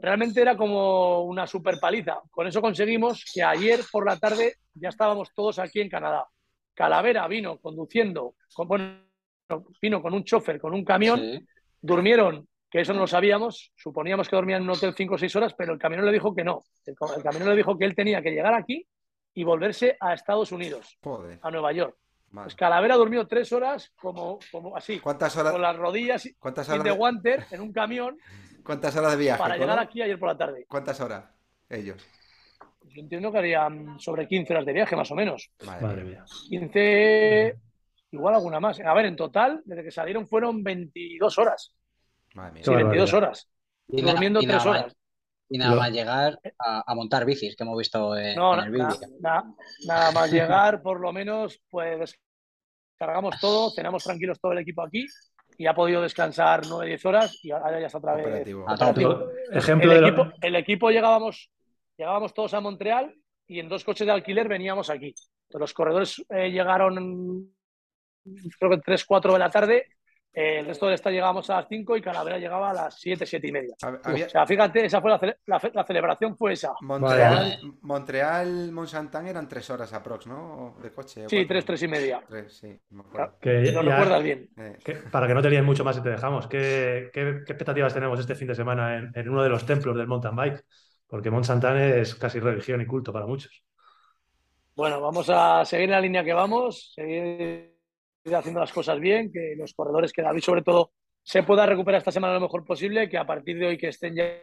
Realmente era como una super paliza. Con eso conseguimos que ayer por la tarde ya estábamos todos aquí en Canadá. Calavera vino conduciendo, con, bueno, vino con un chofer, con un camión, Sí. Durmieron, que eso no lo sabíamos, suponíamos que dormían en un hotel cinco o seis horas, pero el camionero le dijo que no. El, el camionero le dijo que él tenía que llegar aquí y volverse a Estados Unidos, Joder. a Nueva York. Pues Calavera durmió tres horas como, como así, ¿Cuántas con horas, las rodillas cuántas sin horas, de guanter en un camión cuántas horas de viaje? para llegar aquí ayer por la tarde. ¿Cuántas horas? Ellos. Yo entiendo que harían sobre 15 horas de viaje, más o menos. Madre Madre mía. 15, igual alguna más. A ver, en total, desde que salieron fueron 22 horas. Madre mía. Sí, Qué 22 barbaridad. horas. Y Durmiendo y de la tres ma- horas. y nada más llegar a, a montar bicis, que hemos visto en, No, en el na- vídeo. na- nada más llegar, por lo menos, pues descargamos todo, cenamos tranquilos todo el equipo aquí y ha podido descansar 9-10 horas y ahora ya está otra vez Operativo. Operativo. Ejemplo el, de equipo, lo... el equipo llegábamos, llegábamos todos a Montreal y en dos coches de alquiler veníamos aquí. Los corredores eh, llegaron, creo que 3, 4 de la tarde. eh, el resto del estado llegábamos a las 5 y Calavera llegaba a las 7, 7 y media. Hab- había- O sea, fíjate, esa fue la, cele- la la celebración fue esa. Montreal, Montreal, Mont-Saint-Anne eran tres horas aprox, ¿no? De coche. Sí, cuatro. 3, 3 y media. Tres, sí, me acuerdo. que Lo ya- recuerdas bien. Eh, que- para que no te líen mucho más y te dejamos, ¿qué, qué, qué expectativas tenemos este fin de semana en, en uno de los templos del mountain bike? Porque Mont Santane es casi religión y culto para muchos. Bueno, vamos a seguir en la línea que vamos, seguir haciendo las cosas bien, que los corredores, que David sobre todo se pueda recuperar esta semana lo mejor posible, que a partir de hoy que estén ya,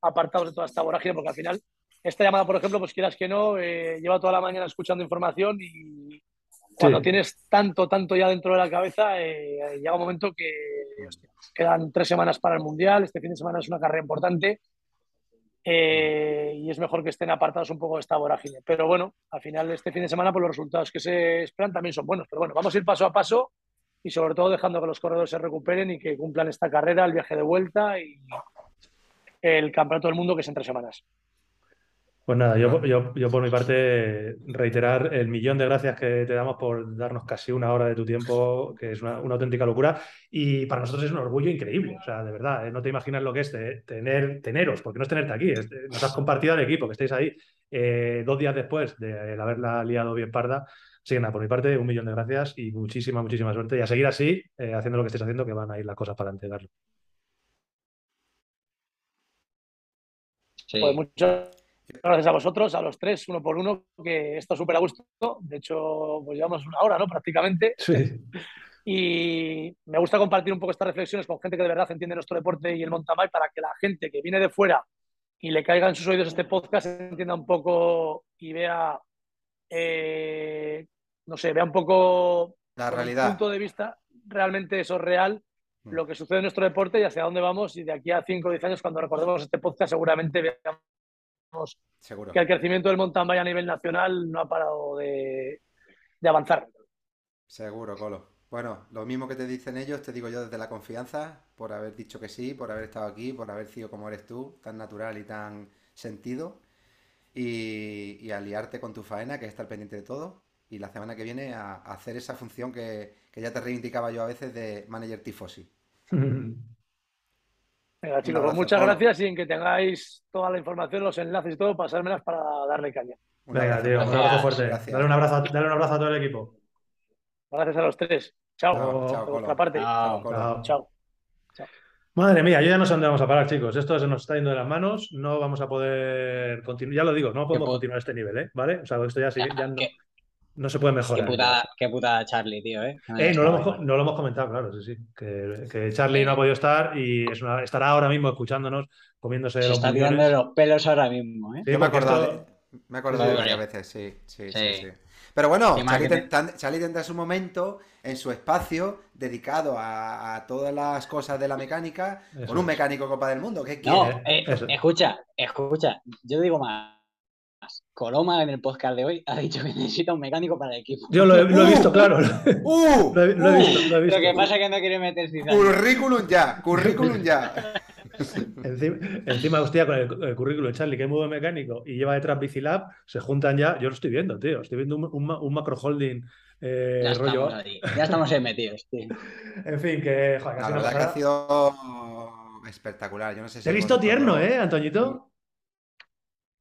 apartados de toda esta vorágine, porque al final esta llamada, por ejemplo, pues quieras que no, eh, lleva toda la mañana escuchando información y cuando Sí. tienes tanto, tanto ya dentro de la cabeza, eh, llega un momento que hostia, quedan tres semanas para el Mundial, este fin de semana es una carrera importante eh, y es mejor que estén apartados un poco de esta vorágine. Pero bueno, al final este fin de semana pues los resultados que se esperan también son buenos. Pero bueno, vamos a ir paso a paso y sobre todo dejando que los corredores se recuperen y que cumplan esta carrera, el viaje de vuelta y el campeonato del mundo que es en tres semanas. Pues nada, yo, yo, yo por mi parte reiterar el millón de gracias que te damos por darnos casi una hora de tu tiempo, que es una, una auténtica locura. Y para nosotros es un orgullo increíble. O sea, de verdad, eh, no te imaginas lo que es de- tener, teneros, porque no es tenerte aquí, es- nos has compartido al equipo, que estéis ahí eh, dos días después de haberla liado bien parda. Así que nada, por mi parte, un millón de gracias y muchísima, muchísima suerte. Y a seguir así, eh, haciendo lo que estéis haciendo, que van a ir las cosas para adelante, Carlos. Sí. Pues muchas gracias a vosotros, a los tres, uno por uno, que está súper a gusto. De hecho, pues llevamos una hora, ¿no? Prácticamente. Sí. Y me gusta compartir un poco estas reflexiones con gente que de verdad entiende nuestro deporte y el mountain bike para que la gente que viene de fuera y le caiga en sus oídos este podcast entienda un poco y vea, eh, no sé, vea un poco La realidad. punto de vista realmente eso es real, Mm. lo que sucede en nuestro deporte y hacia dónde vamos. Y de aquí a 5 o 10 años, cuando recordemos este podcast, seguramente veamos Seguro. que el crecimiento del mountain bike a nivel nacional no ha parado de, de avanzar. Seguro, Colo. Bueno, lo mismo que te dicen ellos, te digo yo desde la confianza, por haber dicho que sí, por haber estado aquí, por haber sido como eres tú, tan natural y tan sentido, y, y a liarte con tu faena, que es estar pendiente de todo, y la semana que viene a, a hacer esa función que, que ya te reivindicaba yo a veces de manager tifosi. Venga, chicos, abrazo, pues muchas Polo. gracias y en que tengáis toda la información, los enlaces y todo, pasármelas para darle caña. Un Venga, abrazo, tío, un Colo. abrazo fuerte. Gracias. Dale un abrazo, a- dale un abrazo a todo el equipo. Gracias a los tres. Chao. Chao, Por parte. Chao. Chao. Chao. Madre mía, yo ya no sé dónde vamos a parar, chicos. Esto se nos está yendo de las manos. No vamos a poder continuar. Ya lo digo, no podemos continuar este nivel, ¿eh? ¿Vale? O sea, esto ya, sí, Ya, no, no se puede Qué mejorar. putada, qué putada Charlie, tío, ¿eh? No Eh, no, lo hemos, no lo hemos comentado, claro, sí, sí. Que, que Charlie no ha podido estar y es una- estará ahora mismo escuchándonos, comiéndose Se los está tirando de los pelos ahora mismo, ¿eh? Sí, Yo me he acordado, esto- me he acordado de varias veces, sí, sí, sí, Sí. sí. Pero bueno, Qué Charlie, tendrá su momento en su espacio dedicado a, a todas las cosas de la mecánica Eso con un mecánico Copa del Mundo. ¿Qué No, quiere? eh, escucha, escucha. Yo digo más. Coloma en el podcast de hoy ha dicho que necesita un mecánico para el equipo. Yo lo he, lo he ¡Uh! visto, claro. ¡Uh! Lo he, lo he visto, lo he visto. Lo que pasa es que no quiere meter cizaña. Currículum ya, currículum ya. Encima, encima, hostia, con el, el currículum Charlie, que es muy mecánico y lleva detrás Bicilab, se juntan ya. Yo lo estoy viendo, tío. Estoy viendo un, un ma- un macro holding eh, Ya rollo. estamos ahí. Ya estamos ahí metidos, tío. En fin, que. Joder, La verdad que ha sido espectacular. Yo no sé si Te he visto tierno, ¿eh, Antoñito?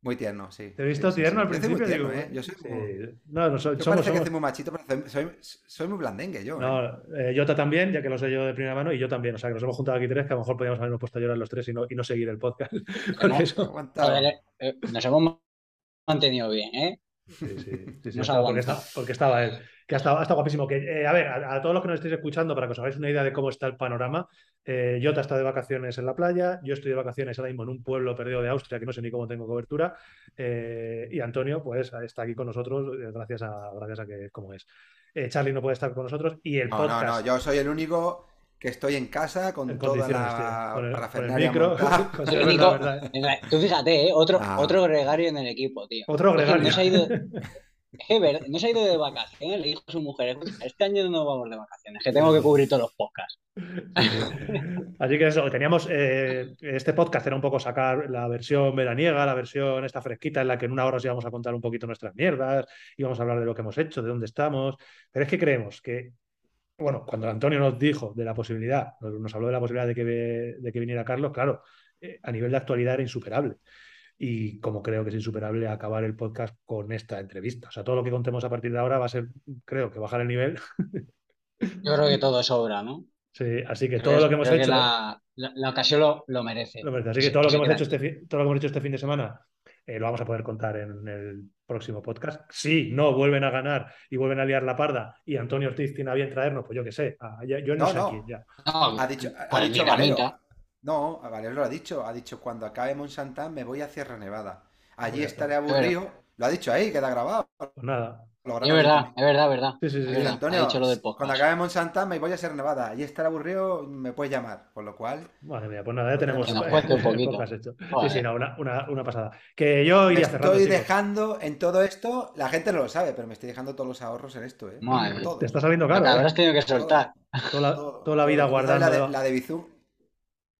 Muy tierno, sí. Te he visto Sí, tierno sí. al Yo soy muy principio. tierno, digo, ¿eh? Yo soy sí. muy- No, no, so- Yo somos, parece que soy muy machito, pero soy, soy muy blandengue yo. ¿eh? No, eh, Jota también, ya que lo sé yo de primera mano, y yo también. O sea, que nos hemos juntado aquí tres, que a lo mejor podríamos habernos puesto a llorar los tres y no, y no seguir el podcast. Hemos- eso- Aguantado. Joder, eh, nos hemos mantenido bien, ¿eh? Sí, sí, sí, sí, estaba- porque, estaba, porque estaba él. Que ha estado, ha estado guapísimo. Que, eh, a ver, a, a todos los que nos estéis escuchando, para que os hagáis una idea de cómo está el panorama, eh, Jota está de vacaciones en la playa, yo estoy de vacaciones ahora mismo en un pueblo perdido de Austria, que no sé ni cómo tengo cobertura, eh, y Antonio, pues, está aquí con nosotros, eh, gracias a, gracias a que es como es. Eh, Charlie no puede estar con nosotros, y el No, podcast. no, no, yo soy el único que estoy en casa con En toda condiciones, la tío. Con el, con el parafernalia micro. montada. con- Pero es Nico, venga, tú fíjate, ¿eh? otro, Ah. otro gregario en el equipo, tío. Otro Es que gregario. no se ha ido, es que ver- no se ha ido de vacaciones, le dijo a su mujer, "Escucha, este año no vamos de vacaciones, que tengo que cubrir todos los podcasts. Así que eso, teníamos eh, este podcast era un poco sacar la versión veraniega, la versión esta fresquita en la que en una hora os íbamos a contar un poquito nuestras mierdas, íbamos a hablar de lo que hemos hecho, de dónde estamos, pero es que creemos que, bueno, cuando Antonio nos dijo de la posibilidad, nos, habló de la posibilidad de que, ve- de que viniera Carlos, claro, eh, a nivel de actualidad era insuperable. Y como creo que es insuperable acabar el podcast con esta entrevista. O sea, todo lo que contemos a partir de ahora va a ser, creo que bajar el nivel. Yo creo que todo es obra, ¿no? Sí, así que Creo todo lo que hemos hecho. la, la- la ocasión lo, lo merece. Lo merece. Así que Sí, todo lo que hemos hecho este todo lo que hemos hecho este fin de semana eh, lo vamos a poder contar en el próximo podcast. Si no vuelven a ganar y vuelven a liar la parda y Antonio Ortiz tiene a bien traernos, pues yo qué sé, ya- yo no, No, sé no. quién ya. No, Ha dicho, ha pues dicho Valero. No, Valero lo ha dicho. Ha dicho, cuando acabe Monsantán me voy a Sierra Nevada. Allí Pues ya estaré aburrido. Lo ha dicho ahí, queda grabado. Pues nada. Es verdad, es verdad, es verdad. Sí, sí, sí, verdad, Antonio, ha dicho lo del cuando acabe Monsantán me voy a Sierra Nevada. Allí estaré aburrido, me puedes llamar. Con lo cual, Madre mía, pues nada, ya tenemos Que nos cuente un poquito. podcast hecho. Sí, sí, no, una, una- una pasada. Que yo me iría cerrando, estoy chicos. dejando en todo esto. La gente no lo sabe, pero me estoy dejando todos los ahorros en esto, ¿eh? Madre mía. Todo. Te está saliendo caro, que ¿eh? habrás tenido que soltar. Toda la, toda la vida. ¿Sabes La guardando. de, la de Bizum.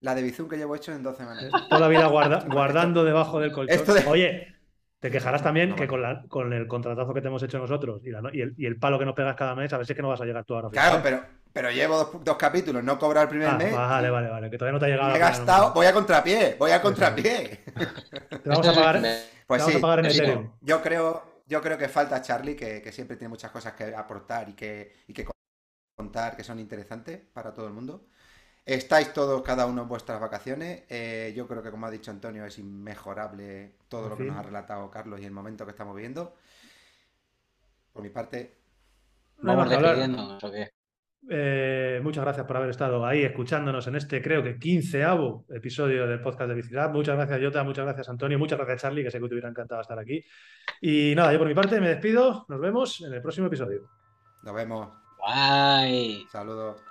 La de Bizum que llevo hecho en dos semanas. Toda la vida guarda- guardando debajo del colchón. De- Oye, te quejarás también No, que con, la- con el contratazo que te hemos hecho nosotros y, la no- y el, y el palo que nos pegas cada mes, a ver si es que no vas a llegar tú ahora. Claro, pero, pero llevo dos, dos capítulos, no he cobrado el primer Ah, mes. vale, vale, vale, que todavía no te ha llegado. Me he gastado, voy a contrapié, voy a contrapié. Te vamos a pagar, te Pues vamos sí, a pagar en sí. Ethereum. Yo creo, yo creo que falta Charlie, que, que siempre tiene muchas cosas que aportar y que, y que contar que son interesantes para todo el mundo. Estáis todos, cada uno en vuestras vacaciones. Eh, yo creo que, como ha dicho Antonio, es inmejorable todo lo que nos ha relatado Carlos y el momento que estamos viviendo. Por mi parte, Vamos despidiéndonos, ¿o qué? Eh, muchas gracias por haber estado ahí escuchándonos en este, creo que quinceavo episodio del podcast de Bicilab. Muchas gracias, Jota, muchas gracias, Antonio, muchas gracias, Charlie, que sé que te hubiera encantado estar aquí. Y nada, yo por mi parte me despido. Nos vemos en el próximo episodio. nos vemos. Guay. Saludos.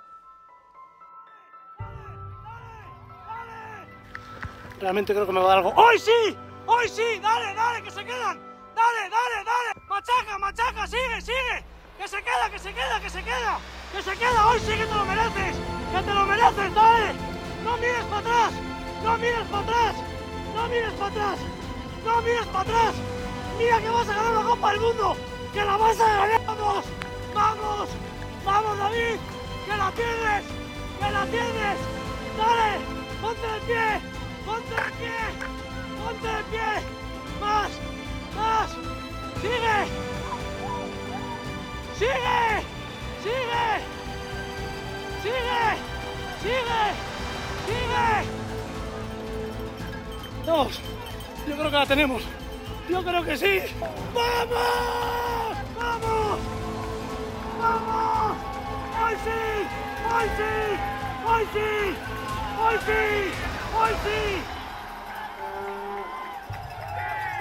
Realmente creo que me va a dar algo. ¡Hoy sí! ¡Hoy sí! ¡Dale, dale, que se quedan! ¡Dale, dale, dale! ¡Machaca, machaca! ¡Sigue, sigue! ¡Que se queda, que se queda, que se queda! ¡Que se queda! ¡Hoy sí que te lo mereces! ¡Que te lo mereces! ¡Dale! ¡No mires para atrás! ¡No mires para atrás! ¡No mires para atrás! ¡No mires para atrás! ¡Mira que vas a ganar la Copa del Mundo! ¡Que la vas a ganar! ¡Vamos! ¡Vamos! ¡Vamos, David! ¡Que la tienes! ¡Que la tienes! ¡Dale! ¡Ponte de pie! ¡Ponte de pie! ¡Ponte de pie! ¡Más! ¡Más! ¡Sigue! ¡Sigue! ¡Sigue! ¡Sigue! ¡Sigue! ¡Sigue! Dos. Yo creo que la tenemos. Yo creo que sí. ¡Vamos! ¡Vamos! ¡Vamos! ¡Hoy sí! ¡Hoy sí! ¡Hoy sí! ¡Hoy sí! ¡Hoy sí!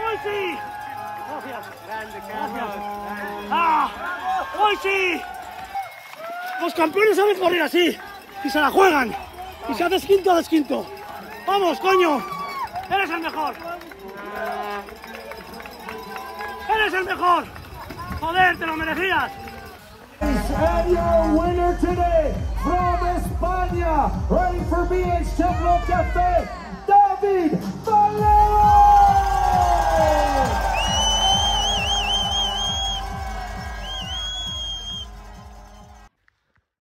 ¡Hoy sí! Gracias. Gracias. ¡Ah! ¡Hoy sí! Los campeones saben correr así y se la juegan. Y si haces quinto, haces quinto. ¡Vamos, coño! ¡Eres el mejor! ¡Eres el mejor! ¡Joder, te lo merecías! And your winner today from España, running for BH Techno Cafe, David Valero!